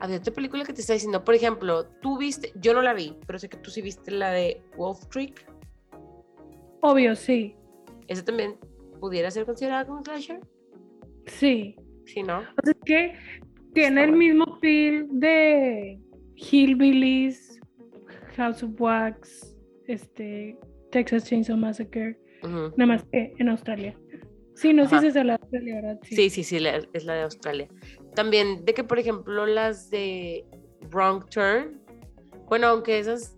Había otra película que te está diciendo, por ejemplo, tú viste, yo no la vi, pero sé que tú sí viste la de Wolf Creek. Obvio, sí. ¿Esa también pudiera ser considerada como slasher? Sí. Sí, ¿no? O sea, es que tiene el mismo feel de Hillbillies, House of Wax, este, Texas Chainsaw Massacre, nada más que en Australia. Sí, no sé si es de la Australia, ¿verdad? Sí, sí, sí, la- es la de Australia. También de que, por ejemplo, las de Wrong Turn, bueno, aunque esas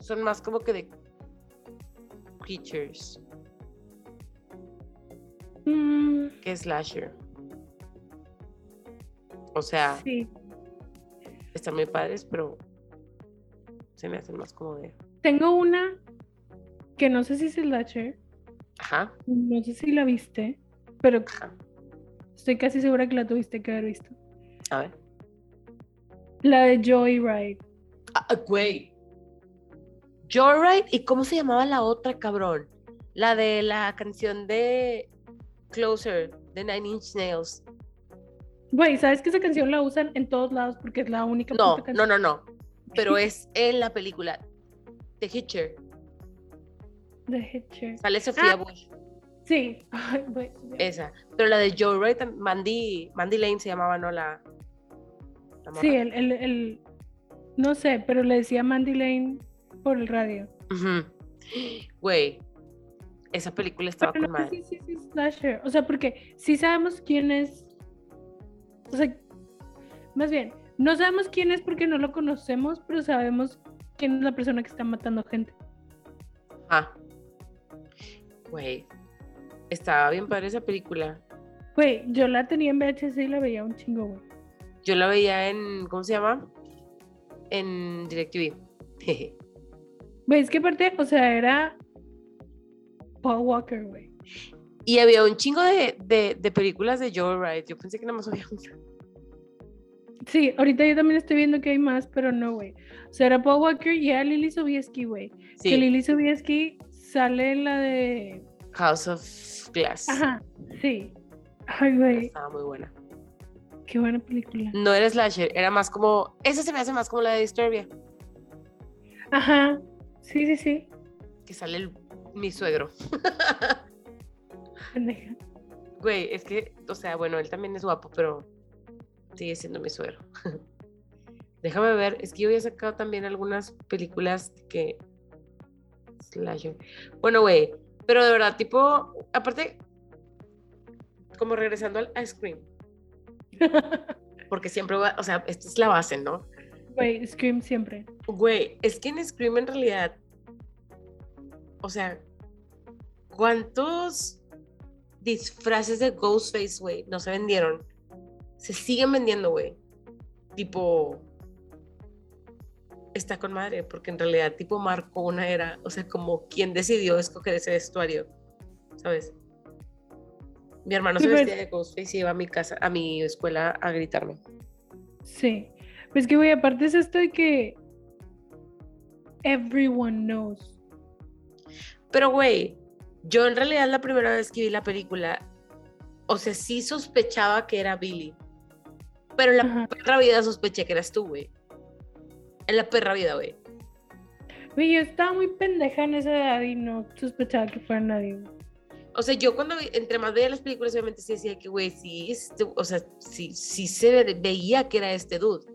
son más como que de creatures Mm, que slasher. O sea, sí. están muy padres, pero se me hacen más como de... Tengo una que no sé si es slasher, Ajá, no sé si la viste, pero ajá. Estoy casi segura que la tuviste que haber visto. A ver. La de Joyride. Ah, ah, güey. Joyride, ¿y cómo se llamaba la otra, cabrón? La de la canción de Closer, de Nine Inch Nails. Güey, ¿sabes que esa canción la usan en todos lados porque es la única No, puta no, canción? no, no. Pero es en la película The Hitcher. The Hitcher. Sale Sofía Ah. Bush. Sí. Ay. Esa. Pero la de Joyride, tam- Mandy, Mandy Lane se llamaba, ¿no? La. Sí, el, el, el- No sé, pero le decía Mandy Lane por el radio. Güey, esa película estaba Pero con no madre. si- si es slasher. O sea, porque sí sabemos quién es. O sea, más bien, no sabemos quién es porque no lo conocemos, pero sabemos quién es la persona que está matando gente. Ah. Güey, estaba bien padre esa película. Güey, yo la tenía en VHS y la veía un chingo, güey. Yo la veía en, ¿cómo se llama? En DirecTV. Güey, es que aparte, o sea, era Paul Walker, güey. y había un chingo de, de, de películas de Joyride. Yo pensé que nada más había una. Sí, ahorita yo también estoy viendo que hay más, pero no, güey. O sea, era Paul Walker y era Lily Sobieski, güey. Sí, Que Lily Sobieski sale en la de. House of Glass. Ajá, sí. Ay, güey, Estaba muy buena. qué buena película. No era slasher, era más como. Esa se me hace más como la de Disturbia, Ajá, sí, sí, sí. que sale el- mi suegro. Güey, es que, o sea, bueno, él también es guapo, pero sigue siendo mi suegro. Déjame ver, es que yo había sacado también algunas películas que. Slasher. Bueno, güey, pero de verdad, tipo, aparte, como regresando al ice cream, porque siempre va, o sea, esta es la base, ¿no? Güey, Scream siempre. Güey, es que en Scream en realidad, o sea, ¿cuántos disfraces de Ghostface, güey, no se vendieron? Se siguen vendiendo, güey. Tipo, está con madre, porque en realidad, tipo, marcó una era, o sea, como quien decidió escoger ese vestuario, ¿sabes? Mi hermano se Sí, pero- vestía de Ghostface y iba a mi casa, a mi escuela a gritarme. Sí. Pues que, güey, aparte es esto de que. Everyone knows. Pero, güey, yo en realidad la primera vez que vi la película, o sea, sí sospechaba que era Billy. Pero en la perra vida sospeché que eras tú, güey. En la perra vida, güey. Güey, yo estaba muy pendeja en esa edad y no sospechaba que fuera nadie. O sea, yo cuando entre más veía las películas, obviamente sí decía que, güey, sí, este- o sea, sí, sí se ve- veía que era este dude.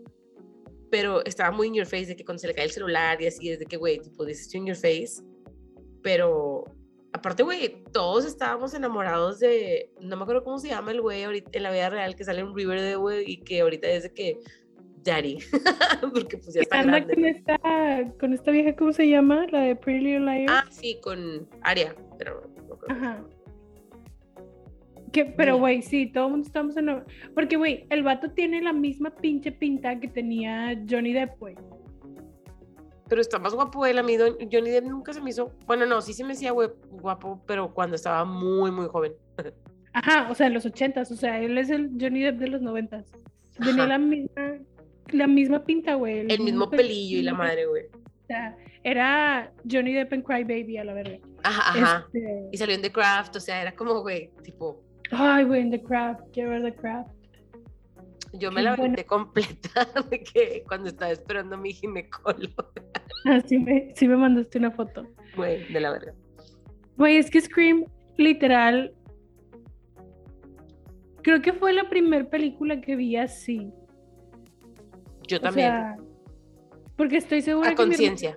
Pero estaba muy in your face de que cuando se le cae el celular y así, desde que, güey, tipo, is in your face. Pero, aparte, güey, todos estábamos enamorados de, no me acuerdo cómo se llama el güey ahorita en la vida real que sale en Riverdale, güey, y que ahorita es de que, Daddy. Porque pues ya está Anda grande. con esta, con esta vieja, ¿cómo se llama? La de Pretty Little Liars. Ah, sí, con Aria, pero no creo. Ajá. Que, pero, güey, sí, todo el mundo estamos en... Porque, güey, el vato tiene la misma pinche pinta que tenía Johnny Depp, güey. Pero está más guapo él, a mí Johnny Depp nunca se me hizo, bueno, no, sí se me hacía guapo, pero cuando estaba muy, muy joven. Ajá, o sea, en los ochentas, o sea, él es el Johnny Depp de los noventas. Tenía Ajá. la misma, la misma pinta, güey. El mismo pelillo y la madre, güey. O sea, era Johnny Depp en Cry Baby a la verga. Ajá, ajá. Este, Y salió en The Craft, o sea, era como, güey, tipo, Ay, güey, en The Craft, quiero ver The Craft. yo me Qué la aventé completa de que cuando estaba esperando a mi ginecólogo, Ah, sí me, sí me mandaste una foto. güey, de la verga. Güey, es que Scream, literal, creo que fue la primera película que vi así. Yo O también, sea, porque estoy segura a conciencia.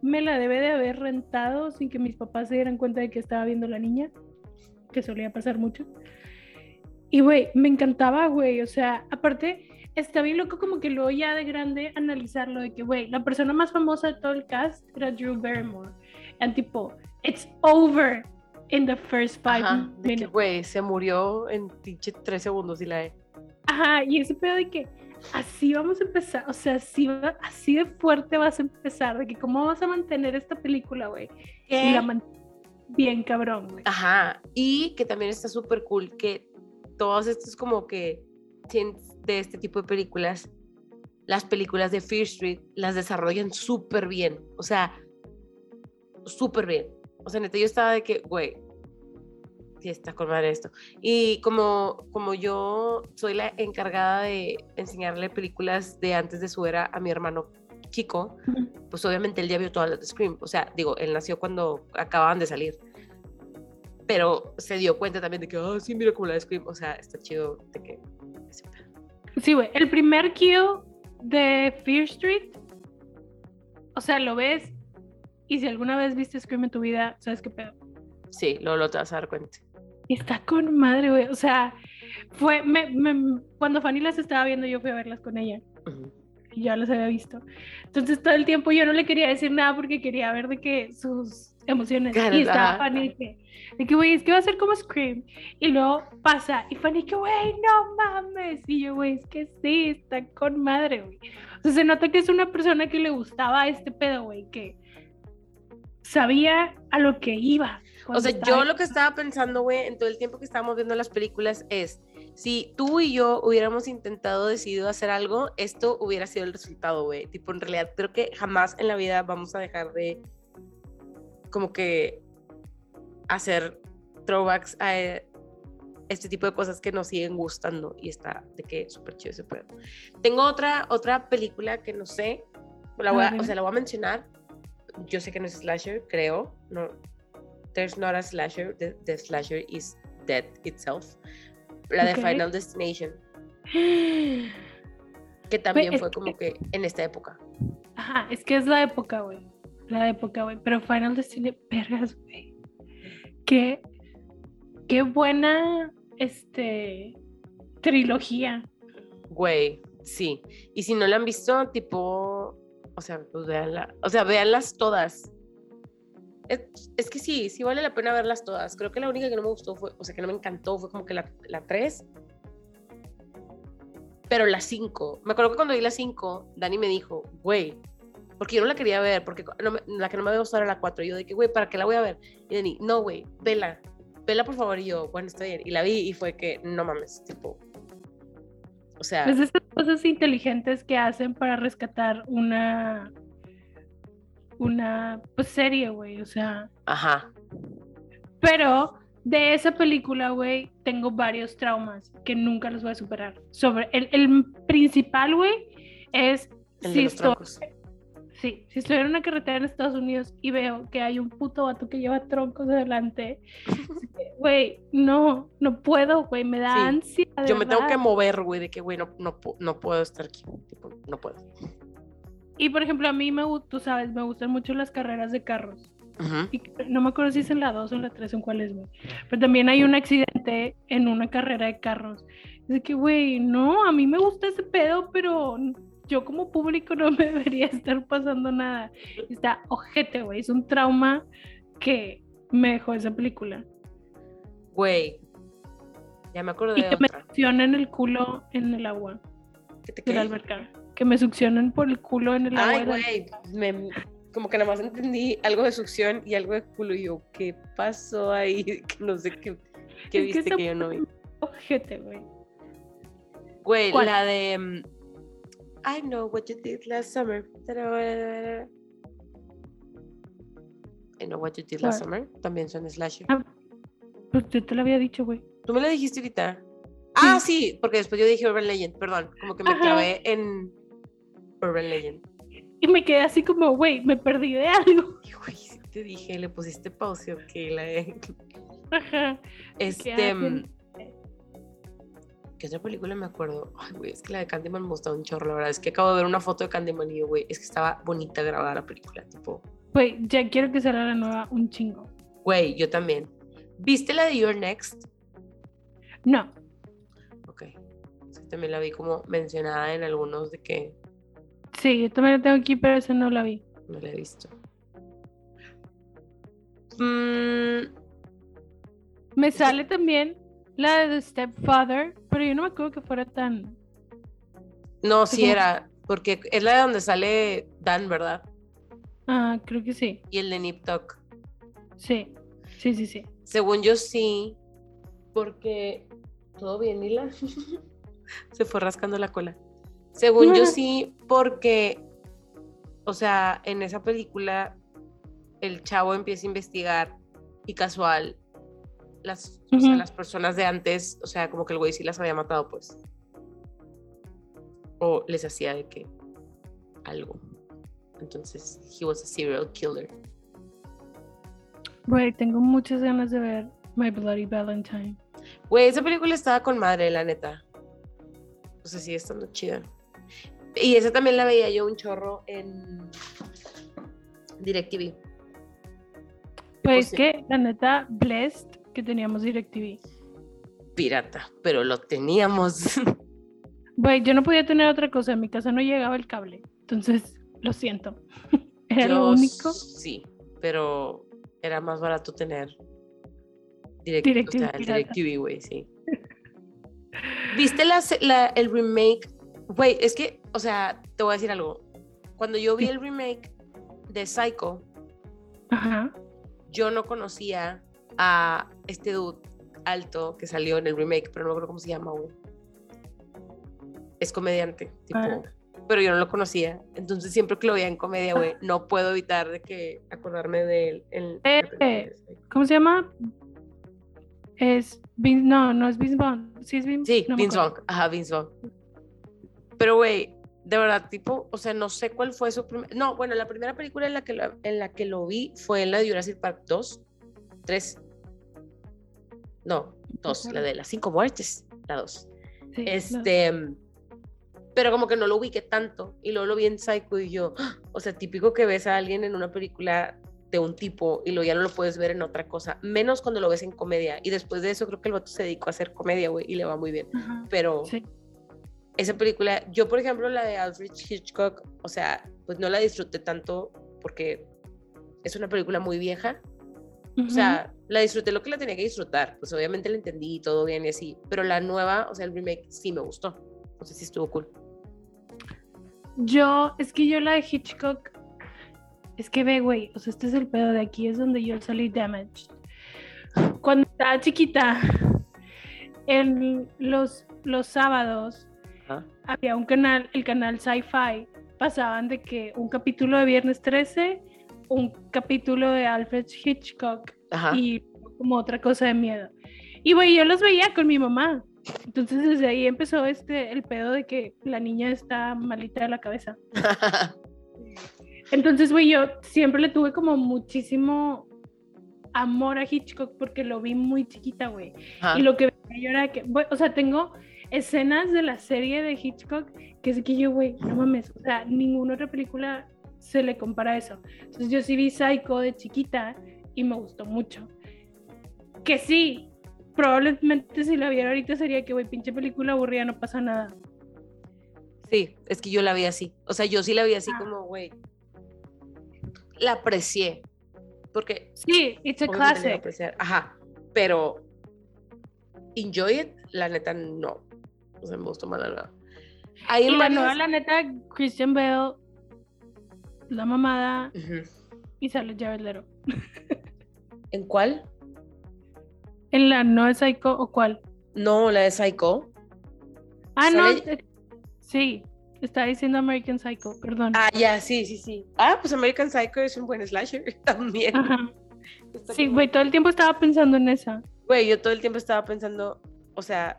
me la debe de haber rentado sin que mis papás se dieran cuenta de que estaba viendo la niña, que solía pasar mucho. Y, güey, me encantaba, güey. O sea, aparte, está bien loco como que luego ya de grande analizarlo de que, güey, la persona más famosa de todo el cast era Drew Barrymore. And tipo, it's over in the first five Ajá, minutes. güey, se murió en pinche tres segundos y la. Ajá, y ese pedo de que así vamos a empezar, o sea, así, va- así de fuerte vas a empezar, de que cómo vas a mantener esta película, güey. Y la bien cabrón, güey. Ajá, y que también está súper cool que todos estos como que de este tipo de películas, las películas de Fear Street las desarrollan súper bien, o sea, súper bien. O sea, neta, yo estaba de que, güey, sí está con madre esto. Y como, como yo soy la encargada de enseñarle películas de antes de su era a mi hermano chico, pues obviamente él ya vio todas las de Scream. O sea, digo, él nació cuando acababan de salir. Pero se dio cuenta también de que, ah, sí, mira como la de Scream. O sea, está chido de que... Sí, güey, el primer kill de Fear Street, o sea, lo ves y si alguna vez viste Scream en tu vida, ¿sabes qué pedo? Sí, luego lo te vas a dar cuenta. Está con madre, güey. O sea, fue, me, me- cuando Fanny las estaba viendo, yo fui a verlas con ella. Y ya las había visto. Entonces todo el tiempo yo no le quería decir nada porque quería ver de que sus emociones. Claro, y estaba. Fanny de que, de que, güey, es que va a ser como Scream. Y luego pasa, y Fanny que, güey, no mames. Y yo, güey, es que sí, está con madre, güey. O sea, se nota que es una persona que le gustaba este pedo, güey, que sabía a lo que iba. O sea, yo lo que estaba pensando, güey, en todo el tiempo que estábamos viendo las películas es, si tú y yo hubiéramos intentado, decidido hacer algo, esto hubiera sido el resultado, güey. Tipo, en realidad creo que jamás en la vida vamos a dejar de como que hacer throwbacks a eh, este tipo de cosas que nos siguen gustando y está de que súper chido ese pedo. Tengo otra, otra película que no sé, la voy a- o sea, la voy a mencionar. Yo sé que no es slasher, creo, no, there's not a slasher, the, the slasher is dead itself. La de. Final Destination, que también fue como que en esta época. Ajá, es que es la época, güey. La época, güey. Pero Final Destiny, vergas, güey. Qué, qué buena, este, trilogía. Güey, sí. Y si no la han visto, tipo, o sea, pues véanla. O sea, véanlas todas. Es, es que sí, sí vale la pena verlas todas. Creo que la única que no me gustó fue, o sea, que no me encantó fue como que la, la 3. Pero la 5. Me acuerdo que cuando vi la 5, Dani me dijo, güey, porque yo no la quería ver, porque no me- la que no me había gustado era la 4. Y yo de güey, ¿para qué la voy a ver? Y Dani, no, güey, vela. Vela, por favor. Y yo, bueno, está bien. Y la vi y fue que, no mames, tipo. O sea. Es de esas cosas inteligentes que hacen para rescatar una, una, pues, serie, güey. O sea, Ajá. pero de esa película, güey, tengo varios traumas que nunca los voy a superar. Sobre, el, el principal, güey, es El si estoy, troncos. Sí, si estoy en una carretera en Estados Unidos y veo que hay un puto vato que lleva troncos adelante, güey, no, no puedo, güey, me da Sí. ansia. Yo me tengo que mover, güey, de que, güey, no, no, no puedo estar aquí. tipo, no puedo. Y por ejemplo, a mí me tú sabes, me gustan mucho las carreras de carros. Y que- no me acuerdo si es en la 2 o en la 3 o en cuál es, güey. Pero también hay un accidente en una carrera de carros. Es de que, güey, no, a mí me gusta ese pedo, pero yo como público no me debería estar pasando nada. Está ojete, güey. Es un trauma que me dejó esa película. Güey. Ya me acuerdo Y de que me otra. succionen el culo en el agua ¿Qué te de la cae? alberca. Que me succionen por el culo en el agua. Ay, güey. me- Como que nada más entendí algo de succión y algo de culo. Y yo, ¿qué pasó ahí? Que no sé qué, qué que viste que yo no vi. Ojete, güey. Güey, la de. mm, I know what you did last summer. I know what you did last ¿Cuál? summer. También son slasher. Ah, Pues yo te lo había dicho, güey. Tú me lo dijiste ahorita. Ah, sí, porque después yo dije Urban Legend, perdón. Como que me Ajá. clavé en Urban Legend. Y me quedé así como, güey, me perdí de algo. Y güey, sí te dije, le pusiste pausa, ok, la de- Ajá. Este. mm, ¿Qué otra película me acuerdo? Ay, güey, es que la de Candyman me gusta un chorro, la verdad. Es que acabo de ver una foto de Candyman y yo, güey, es que estaba bonita grabada la película. Tipo, Güey, ya quiero que salga la nueva un chingo. güey, yo también. ¿Viste la de Your Next? No, Ok. Es que también la vi como mencionada en algunos de que sí, yo también la tengo aquí, pero esa no la vi. no la he visto. Mm, Me sale también la de The Stepfather, pero yo no me acuerdo que fuera tan. no, Sí, como- era, porque es la de donde sale Dan, ¿verdad? Ah, creo que sí. Y el de Nip Tuck. Sí, sí, sí, sí. Según yo sí, porque todo bien, Mila. Se fue rascando la cola. Según yo sí, porque, o sea, en esa película el chavo empieza a investigar y casual las, o sea, Ujú. las personas de antes, o sea, como que el güey sí las había matado, pues. O les hacía de que algo. Entonces, he was a serial killer. Güey, tengo muchas ganas de ver My Bloody Valentine. Güey, esa película estaba con madre, la neta. O sea, sigue estando chida. Y esa también la veía yo un chorro en DirecTV. Pues sí. que, la neta, blessed que teníamos DirecTV. Pirata, pero lo teníamos. Güey, yo no podía tener otra cosa, en mi casa no llegaba el cable. Entonces, lo siento. Era lo único. Sí, pero era más barato tener direct, o DirecTV sea, el pirata. DirecTV, güey, sí. ¿Viste la, se- la- el remake? Güey, es que, o sea, te voy a decir algo. Cuando yo vi el remake de Psycho, Ajá. yo no conocía a este dude alto que salió en el remake, pero no me acuerdo cómo se llama, güey. Es comediante, tipo, Ah. pero yo no lo conocía. Entonces siempre que lo veía en comedia, güey, no puedo evitar de que acordarme de él. en Eh. ¿Cómo se llama? Es Vince, no, no es Vince Vaughn. Sí, es Vince. Sí, no Vince. Vaughn, ajá, Vince Vaughn. Pero, güey, de verdad, tipo, o sea, no sé cuál fue su primer... No, bueno, la primera película en la que lo, en la que lo vi fue en la de Jurassic Park 2, 3. No, 2, la de las cinco muertes, la 2. Sí, no. Este, pero como que no lo ubiqué tanto y luego lo vi en Psycho y yo, ¡ah! o sea, típico que ves a alguien en una película de un tipo y luego ya no lo puedes ver en otra cosa, menos cuando lo ves en comedia y después de eso creo que el vato se dedicó a hacer comedia, güey, y le va muy bien, Ajá, pero Sí. Esa película, yo por ejemplo la de Alfred Hitchcock, o sea, pues no la disfruté tanto porque es una película muy vieja, o sea, la disfruté lo que la tenía que disfrutar, pues obviamente la entendí y todo bien y así, pero la nueva, o sea, el remake sí me gustó, no sé si estuvo cool. Yo, es que yo la de Hitchcock, es que ve, güey, o sea, este es el pedo de aquí, es donde yo salí damaged. Cuando estaba chiquita, en los, los sábados Ajá. había un canal, el canal Sci-Fi, pasaban de que un capítulo de Viernes 13, un capítulo de Alfred Hitchcock Ajá. y como otra cosa de miedo. Y güey, yo los veía con mi mamá. Entonces desde ahí empezó este el pedo de que la niña está malita de la cabeza. Entonces, güey, yo siempre le tuve como muchísimo amor a Hitchcock porque lo vi muy chiquita, güey. Y lo que veía yo era que, güey, o sea, tengo escenas de la serie de Hitchcock que es que yo, güey, no mames, o sea, ninguna otra película se le compara a eso. Entonces yo sí vi Psycho de chiquita y me gustó mucho. Que sí, probablemente si la viera ahorita sería que, güey, pinche película aburrida, no pasa nada. Sí, es que yo la vi así. O sea, yo sí la vi así Ah. como, güey. La aprecié. Porque Sí, it's a classic. Ajá. Pero enjoy it, la neta no. O sea, me gustó más la nueva. Hay Y la nueva, la neta, Christian Bale, la mamada y sale Jared Leto. ¿En cuál? ¿En la nueva Psycho o cuál? No, la de Psycho. Ah, Sale- no, eh, sí, estaba diciendo American Psycho, perdón. Ah, ya, sí, sí, sí. Ah, pues American Psycho es un buen slasher también. Ajá. Está Sí, como- güey, todo el tiempo estaba pensando en esa. Güey, yo todo el tiempo estaba pensando, o sea,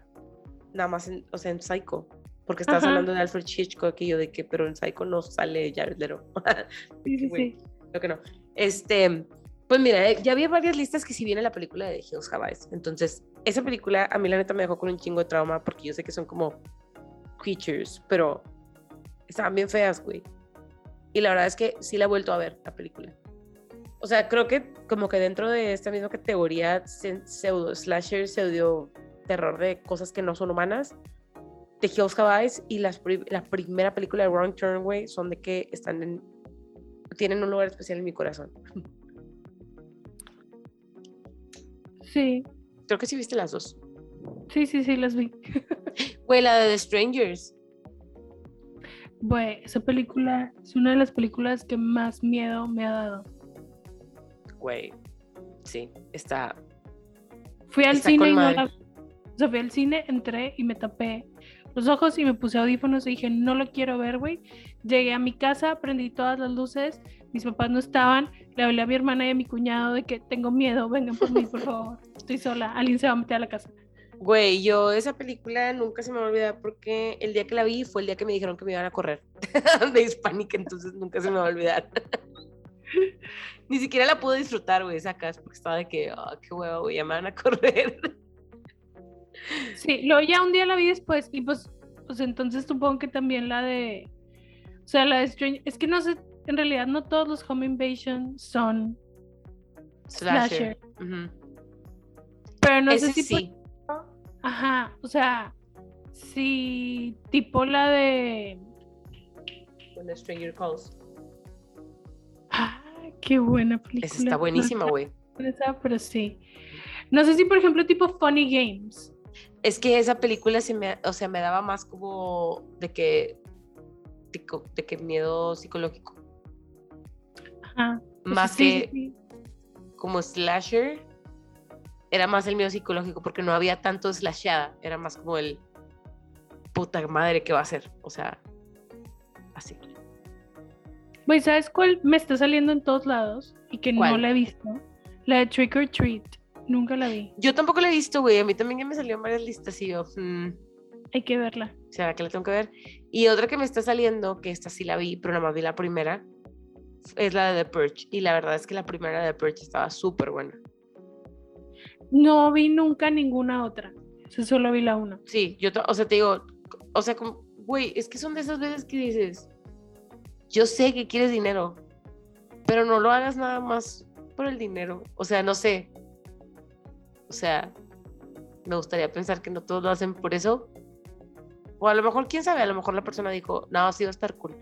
nada más en, o sea, en Psycho. Porque estabas Ajá. hablando de Alfred Hitchcock y yo de que, pero en Psycho no sale Jared Leto. Sí, sí, Güey, sí. Lo que no. Este, pues mira, eh, ya había varias listas que si viene la película de Hills Have Eyes. Entonces, esa película a mí la neta me dejó con un chingo de trauma porque yo sé que son como creatures, pero estaban bien feas, güey. Y la verdad es que sí la he vuelto a ver, la película. O sea, creo que como que dentro de esta misma categoría se- pseudo slasher, pseudo terror de cosas que no son humanas, The Hills Have Eyes y las la primera película de Wrong Turn, güey, son de que están en, tienen un lugar especial en mi corazón. Sí, Creo que sí viste las dos. sí, sí, sí, las vi. Güey, la de The Strangers. Güey, esa película es una de las películas que más miedo me ha dado. Güey, sí, está. Fui al Está cine y no la... O sea, fui al cine, entré y me tapé los ojos y me puse audífonos y dije, no lo quiero ver, güey. Llegué a mi casa, prendí todas las luces, mis papás no estaban, le hablé a mi hermana y a mi cuñado de que tengo miedo, vengan por mí, por favor. Estoy sola, alguien se va a meter a la casa. Güey, yo esa película nunca se me va a olvidar porque el día que la vi fue el día que me dijeron que me iban a correr de Hispánica, entonces nunca se me va a olvidar. Ni siquiera la pude disfrutar, güey, sacas, porque estaba de que, ah, qué huevo, güey, ya me van a correr. Sí, luego ya un día la vi después y pues, pues entonces supongo que también la de, o sea, la de Strange, es que no sé, en realidad no todos los home invasion son Slasher. Pero no Ese sé si, ajá, o sea, si tipo la de, When the Stranger Calls. ah, qué buena película. Esa está buenísima, güey. No, pero sí. No sé si por ejemplo tipo Funny Games. Es que esa película se me, o sea, me daba más como de que, de, de que miedo psicológico. Ajá. sea, Más sí, que sí, como slasher, era más el miedo psicológico porque no había tanto slashada, era más como el puta madre que va a ser, o sea, así. Güey, ¿sabes cuál me está saliendo en todos lados y que no la he visto? La de Trick or Treat. Nunca la vi. Yo tampoco la he visto, güey, a mí también ya me salió en varias listas y yo, mm, Hay que verla. ¿será que la tengo que ver? Y otra que me está saliendo, que esta sí la vi, pero nada más vi la primera, es la de The Purge. Y la verdad es que la primera de The Purge estaba súper buena. No vi nunca ninguna otra. O sea, solo vi la una. Sí, yo, o sea, te digo, o sea, como, güey, es que son de esas veces que dices, yo sé que quieres dinero, pero no lo hagas nada más por el dinero. O sea, no sé. O sea, me gustaría pensar que no todos lo hacen por eso. O a lo mejor, quién sabe, a lo mejor la persona dijo, no, sí va a estar cool.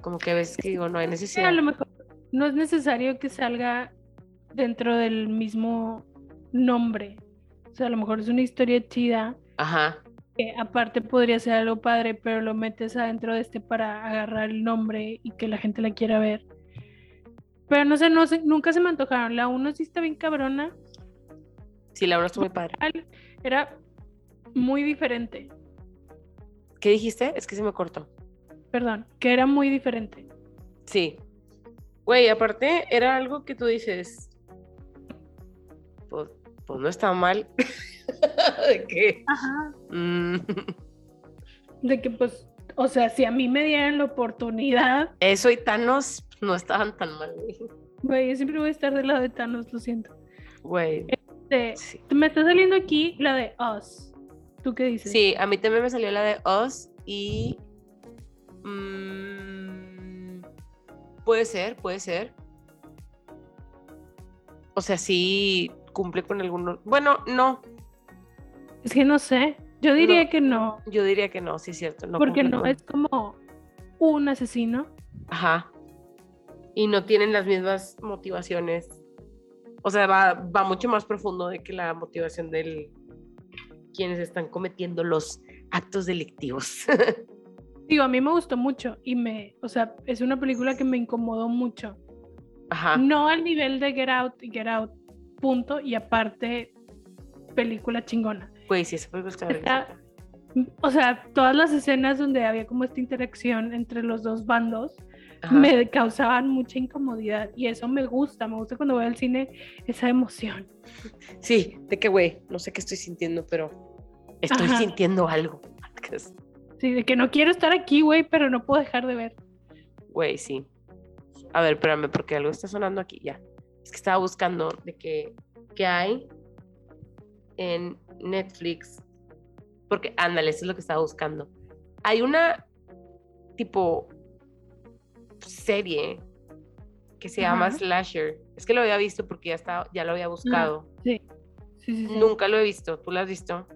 Como que a veces que digo, no hay Sí, necesidad. a lo mejor no es necesario que salga dentro del mismo nombre. O sea, a lo mejor es una historia chida Ajá. que aparte podría ser algo padre, pero lo metes adentro de este para agarrar el nombre y que la gente la quiera ver. Pero no sé, no sé, nunca se me antojaron. La uno sí está bien cabrona. Sí, la verdad está muy padre. Era muy diferente. ¿Qué dijiste? Es que se me cortó. Perdón, que era muy diferente. Sí. Güey, aparte era algo que tú dices. Pues, pues no está mal. ¿De qué? Ajá. Mm, De que pues O sea, si a mí me dieran la oportunidad, Eso y Thanos no estaban tan mal, güey. güey, yo siempre voy a estar del lado de Thanos, lo siento. Güey. Este, Sí. me está saliendo aquí la de Us. ¿Tú qué dices? Sí, a mí también me salió la de Us y. mm, puede ser, puede ser. O sea, sí cumple con algunos. Bueno, no. Es que no sé. Yo diría No. que no, Yo diría que no, sí es cierto. No porque no con- es como un asesino. Ajá. Y no tienen las mismas motivaciones. O sea, va, va mucho más profundo de que la motivación de quienes están cometiendo los actos delictivos. Digo, a mí me gustó mucho y me, o sea, es una película que me incomodó mucho. Ajá. No al nivel de Get Out y Get Out, punto, y aparte, película chingona. Güey, sí, esa película está verguísima. O sea, todas las escenas donde había como esta interacción entre los dos bandos Ajá. me causaban mucha incomodidad y eso me gusta, me gusta cuando voy al cine esa emoción. Sí, de que, güey, no sé qué estoy sintiendo, pero estoy Ajá. sintiendo algo. Sí, de que no quiero estar aquí, güey, pero no puedo dejar de ver. Güey, sí. A ver, espérame, porque algo está sonando aquí, ya. Es que estaba buscando de que, qué hay en Netflix. Porque, ándale, eso es lo que estaba buscando. Hay una tipo serie que se llama Ajá. Slasher. Es que lo había visto porque ya, estaba, ya lo había buscado. Sí, sí, sí. sí. Nunca lo he visto. ¿Tú lo has visto?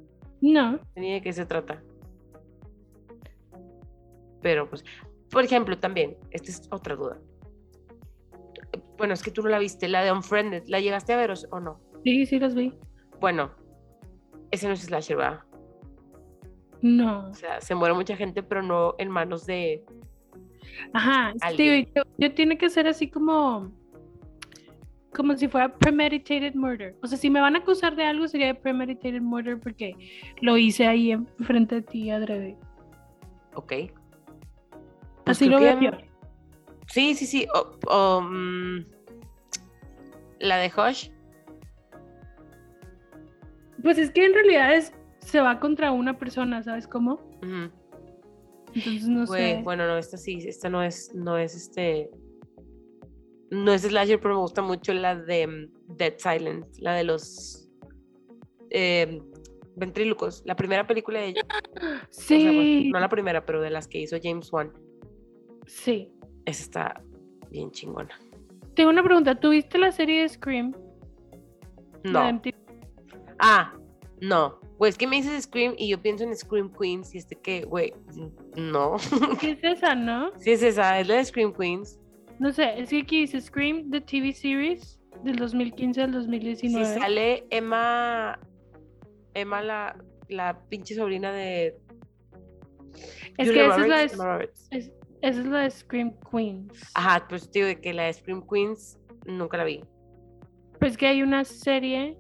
No, Ni de qué se trata. Pero, pues, por ejemplo, también, esta es otra duda. Bueno, es que tú no la viste, la de Unfriended, ¿la llegaste a ver o, no? sí, sí los vi. Bueno, ese no es slasher, ¿verdad? No. O sea, se muere mucha gente, pero no en manos de... Ajá, Alguien. yo, yo tiene que ser así como como si fuera premeditated murder. O sea, si me van a acusar de algo sería de premeditated murder porque lo hice ahí enfrente de ti adrede. Ok. Pues Así lo que veo ya- yo. Sí, sí, sí. mm, la de Hush. Pues es que en realidad es se va contra una persona, ¿sabes cómo? ujú. Entonces no Güey, sé. bueno, no, esta sí, esta no es, no es este, no es slasher, pero me gusta mucho la de mm, Dead Silence, la de los eh, ventrílocos, la primera película de ella, o sea, sí, bueno, no la primera, pero de las que hizo James Wan, sí. esa está bien chingona. Tengo una pregunta, ¿tú viste la serie de Scream? No, ah, no, güey, es que me dices Scream y yo pienso en Scream Queens y este que, güey, no, Sí, es esa, ¿no? sí es esa, es la de Scream Queens, No sé, es que aquí dice Scream, the TV series, del 2015 al si 2019. sale Emma, Emma la, la pinche sobrina de es Julia que esa es, la de, es- esa es la de Scream Queens. Ajá, pues digo de que la de Scream Queens nunca la vi. Pues que hay una serie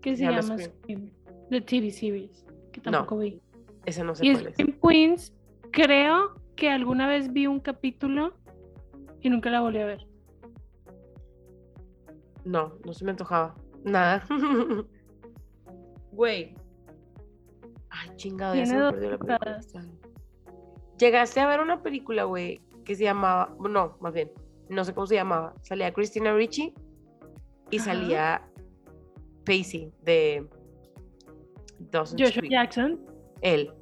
que se, Se llama llama Scream, the TV series, que No, tampoco vi. Esa no sé Y cuál es. Scream Queens, creo que alguna vez vi un capítulo y nunca la volví a ver. No, no se me antojaba. Nada. Güey. Ay, chingado, ya se Tiene me dos perdió la película. Llegaste a ver una película, güey, que se llamaba. No, más bien. No sé cómo se llamaba. Salía Christina Ricci y Ajá. salía Pacey de Joshua Creek. Jackson. él,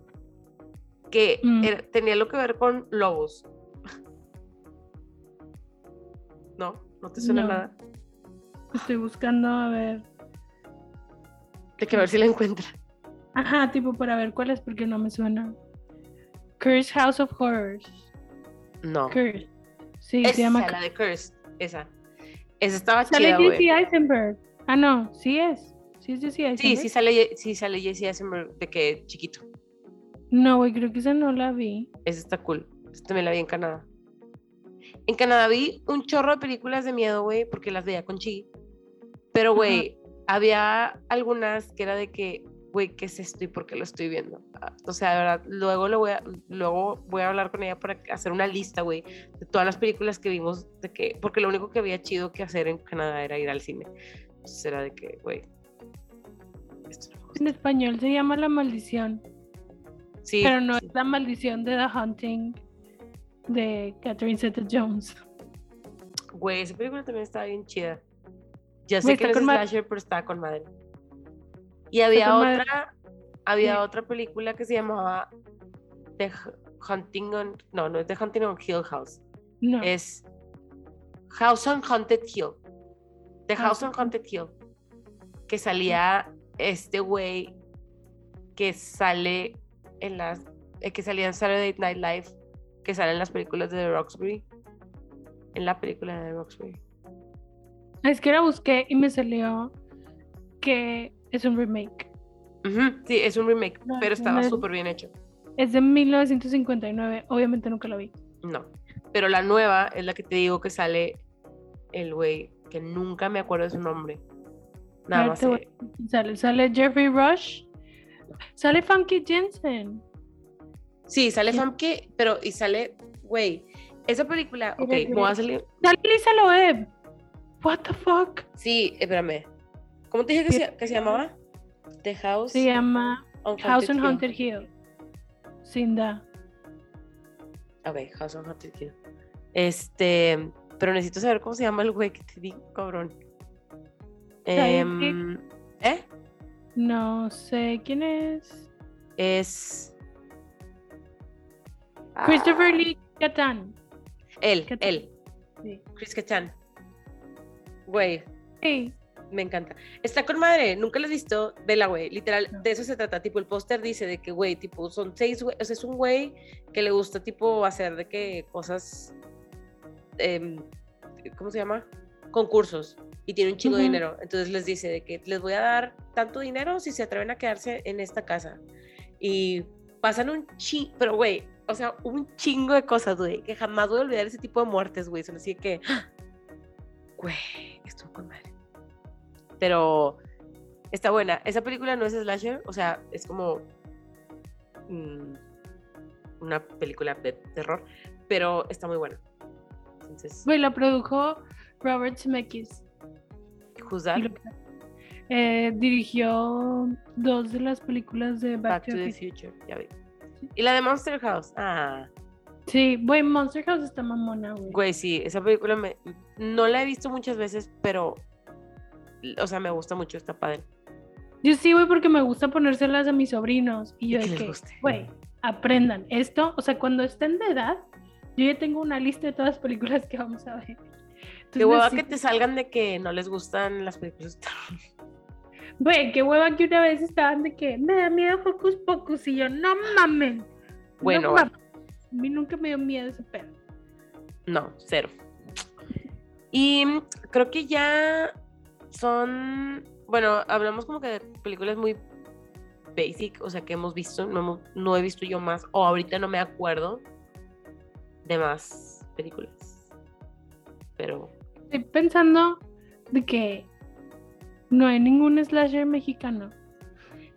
que Mm. era- tenía lo que ver con lobos. No, no te suena No. nada. Estoy buscando a ver. De que ver si la encuentra. Ajá, tipo para ver cuál es porque no me suena. Curse House of Horrors. No. Curse. Sí, Esa, se llama. la de Curse. Esa. Esa estaba Sale chida, Jesse güey. Eisenberg. Ah, no, sí es. Sí Eisenberg. Sí, sí sale, sí sale Jesse Eisenberg de que chiquito. No, güey, creo que esa no la vi. Esa está cool. Esa también la vi en Canadá. En Canadá vi un chorro de películas de miedo, güey, porque las veía con Chi. Pero, güey, había algunas que era de que, güey, ¿qué es esto y por qué lo estoy viendo? Ah, O sea, de verdad, luego, lo voy a, luego voy a hablar con ella para hacer una lista, güey, de todas las películas que vimos, de que, porque lo único que había chido que hacer en Canadá era ir al cine. Entonces era de que, güey, En español se llama La Maldición. Sí. Pero no sí. es la maldición de The Hunting de Catherine Zeta Jones. Güey, esa película también estaba bien chida. Ya sé Güey, que no es slasher, pero estaba con madre. Y había madre. otra, había Sí. otra película que se llamaba The Hunting on, no, no es The Hunting on Hill House, No. es House on Haunted Hill. The House on Haunted Hill. Que salía este güey que sale en las, eh, que salía en Saturday Night Live, que sale en las películas de The Roxbury. En la película de The Roxbury. Es que la busqué y me salió que es un remake. Sí, es un remake, No, pero no estaba es- súper bien hecho. Es de 1959. Obviamente nunca la vi. No. Pero la nueva es la que te digo que sale el güey, que nunca me acuerdo de su nombre. Nada más. voy- Sale, sale Jeffrey Rush. Sale Funky Jensen. Sí, sale. Famke, pero y sale, güey. Esa película, ok, me voy a salir. Sale Lisa Loeb. What the fuck? Sí, espérame. ¿Cómo te dije que se, que se llamaba? The House Se llama on House on Hill. Haunted Hill. Cinda. Ok, House on Haunted Hill. Este, pero necesito saber cómo se llama el güey que te digo, cabrón. ¿Sabes Em, ¿Eh? No sé quién es. Es. Christopher Ah, Lee Catan. Él, Catan. él. Sí. Chris Catan. Güey, Sí. me encanta. Está con madre, nunca lo has visto. Vela, güey. Literal, No. de eso se trata. Tipo, el póster dice de que, güey, tipo, son seis, güey. O sea, es un güey que le gusta, tipo, hacer de que cosas. em, ¿Cómo se llama? Concursos. Y tiene un chingo de Ujú. dinero. Entonces les dice de que les voy a dar tanto dinero si se atreven a quedarse en esta casa. Y pasan un chingo. Pero, güey, o sea, un chingo de cosas, güey. Que jamás voy a olvidar ese tipo de muertes, güey. Son así de que. Güey, estuvo con madre. Pero está buena. Esa película no es slasher, o sea, es como mm, una película de terror, pero está muy buena. Entonces, Güey, la produjo Robert Zemeckis. Y eh, dirigió dos de las películas de Back, Back to the Future. Future, ya vi. Y la de Monster House. Ah, Sí, güey, Monster House está mamona, güey. güey, sí, esa película me, no la he visto muchas veces, pero, o sea, me gusta mucho, está padre. Yo sí, güey, porque me gusta ponérselas a mis sobrinos. Y Y yo les que, guste. güey, aprendan esto. O sea, cuando estén de edad, yo ya tengo una lista de todas las películas que vamos a ver. Qué hueva que te salgan de que no les gustan las películas de terror. Güey, qué hueva que una vez estaban de que me da miedo Hocus Pocus. Y yo, no mames. no Bueno, mames". A mí nunca me dio miedo ese pedo. No, cero. Y creo que ya son, bueno, hablamos como que de películas muy basic, o sea, que hemos visto, no, hemos- no he visto yo más, o ahorita no me acuerdo de más películas. Pero, Estoy pensando de que no hay ningún slasher mexicano.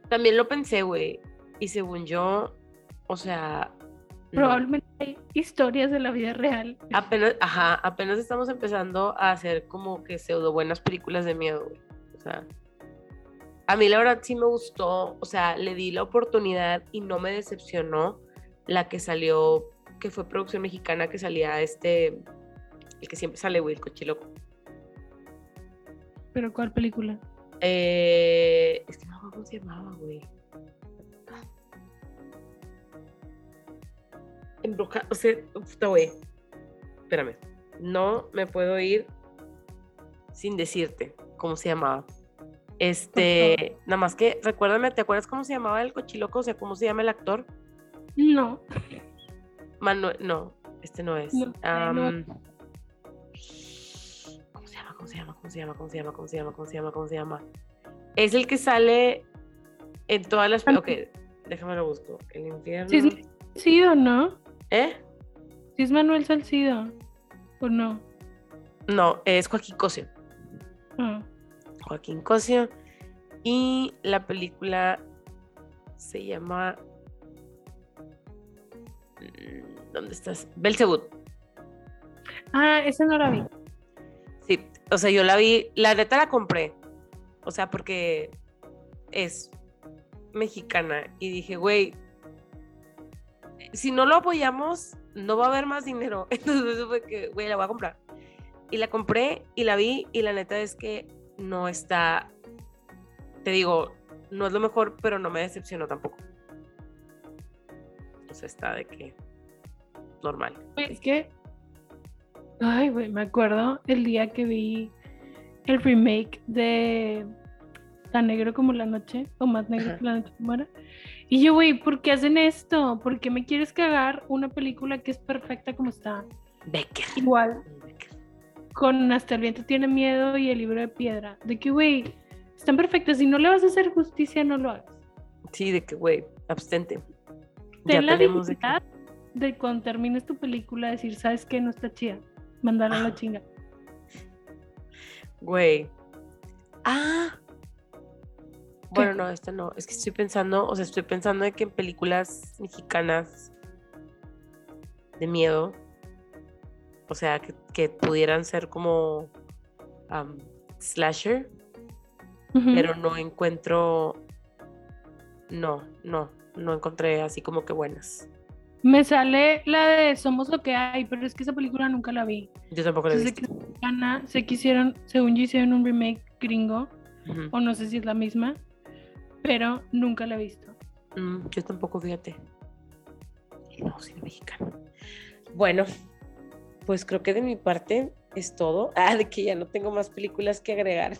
también lo pensé, güey, y según yo, o sea, no. Probablemente hay historias de la vida real. apenas, ajá, apenas estamos empezando a hacer como que pseudo buenas películas de miedo, güey. O sea, a mí la verdad sí me gustó, o sea, le di la oportunidad y no me decepcionó la que salió, que fue producción mexicana, que salía este, el que siempre sale, güey, el cochiloco. ¿Pero cuál película? Eh, es que no me acuerdo cómo se llamaba, güey. Embruja, o sea, puta, güey. Espérame. No me puedo ir sin decirte cómo se llamaba. Este, nada más que, recuérdame, ¿te acuerdas cómo se llamaba el cochiloco? O sea, ¿cómo se llama el actor? No. Manuel, no, este no es. No. ¿Cómo se llama? ¿Cómo se llama? ¿Cómo se llama? ¿Cómo se llama? ¿Cómo se llama? Es el que sale en todas las. Ok, déjame lo busco. El infierno. Sí es Salcido, ¿no? ¿Eh? Sí es Manuel Salcido. ¿O no? No, es Joaquín Cosio. Ah. Joaquín Cosio. Y la película se llama. mm, ¿Dónde estás? Belzebut. Ah, esa no la vi. O sea, yo la vi, la neta la compré. O sea, porque es mexicana. Y dije, güey, si no lo apoyamos, no va a haber más dinero. Entonces fue que, güey, la voy a comprar. Y la compré y la vi y la neta es que no está, te digo, no es lo mejor, pero no me decepcionó tampoco. O sea, está de que normal. Es que, ay, güey, me acuerdo el día que vi el remake de Tan Negro como la Noche, o Más Negro que la Noche como era. Y yo, güey, ¿por qué hacen esto? ¿Por qué me quieres cagar una película que es perfecta como está? Becker. Igual. Con Hasta el viento tiene miedo y el libro de piedra. De que, güey, están perfectas. Si no le vas a hacer justicia, no lo hagas. Sí, de que, güey, abstente. Ten la dignidad de, cuando termines tu película decir, ¿sabes qué? No está chida. Mandarla a la chinga. Güey. Ah, bueno, no, esta no. Es que estoy pensando, o sea, estoy pensando de que en películas mexicanas de miedo, o sea, que, pudieran ser como slasher, pero no encuentro, no, no, no encontré así como que buenas. Me sale la de Somos lo que hay, pero es que esa película nunca la vi. Yo tampoco la he visto. Se, quisieron, según yo hicieron un remake gringo, o no sé si es la misma, pero nunca la he visto. Mm, yo tampoco, fíjate. No, soy mexicano. Bueno, pues creo que de mi parte es todo. Ah, de que ya no tengo más películas que agregar.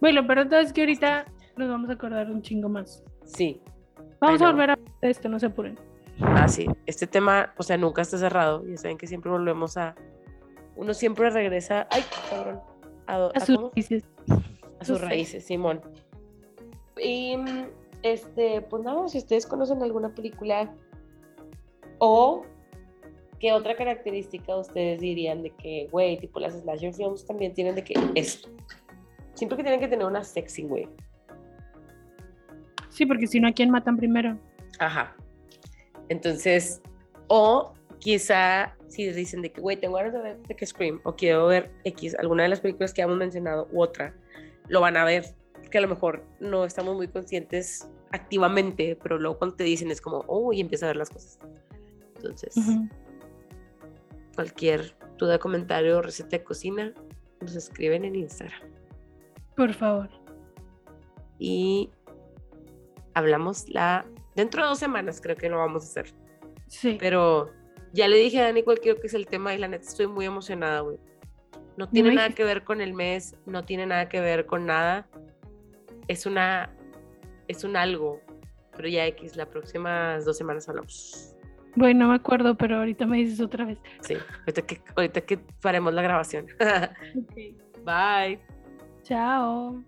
Bueno, pero entonces que ahorita nos vamos a acordar un chingo más. Sí. Vamos a volver a esto, no se apuren. Ah, sí. Este tema, o sea, nunca está cerrado. Ya saben que siempre volvemos a. Uno siempre regresa. Ay, cabrón. A, sus raíces. A sus raíces, Simón. Y este, pues nada, si ustedes conocen alguna película o qué otra característica ustedes dirían de que, güey, tipo las slasher films también tienen de que esto. Siempre que tienen que tener una sexy, güey. Sí, porque si no, ¿a quién matan primero? Ajá. Entonces, o quizá si dicen de que, güey, tengo ganas de ver de que Scream o quiero ver X, alguna de las películas que hemos mencionado u otra, lo van a ver que a lo mejor no estamos muy conscientes activamente, pero luego cuando te dicen es como, oh, y empieza a ver las cosas. Entonces, cualquier duda, comentario, receta de cocina, nos escriben en Instagram. Por favor. Y hablamos la... Dentro de dos semanas creo que lo vamos a hacer. Sí. Pero ya le dije a Dani cuál quiero que es el tema y la neta estoy muy emocionada, güey. No tiene nada que ver con el mes, no tiene nada que ver con nada es una, es un algo, pero ya X, las próximas dos semanas hablamos. Bueno, no me acuerdo, pero ahorita me dices otra vez. Sí, ahorita que, ahorita que faremos la grabación. Bye. Chao.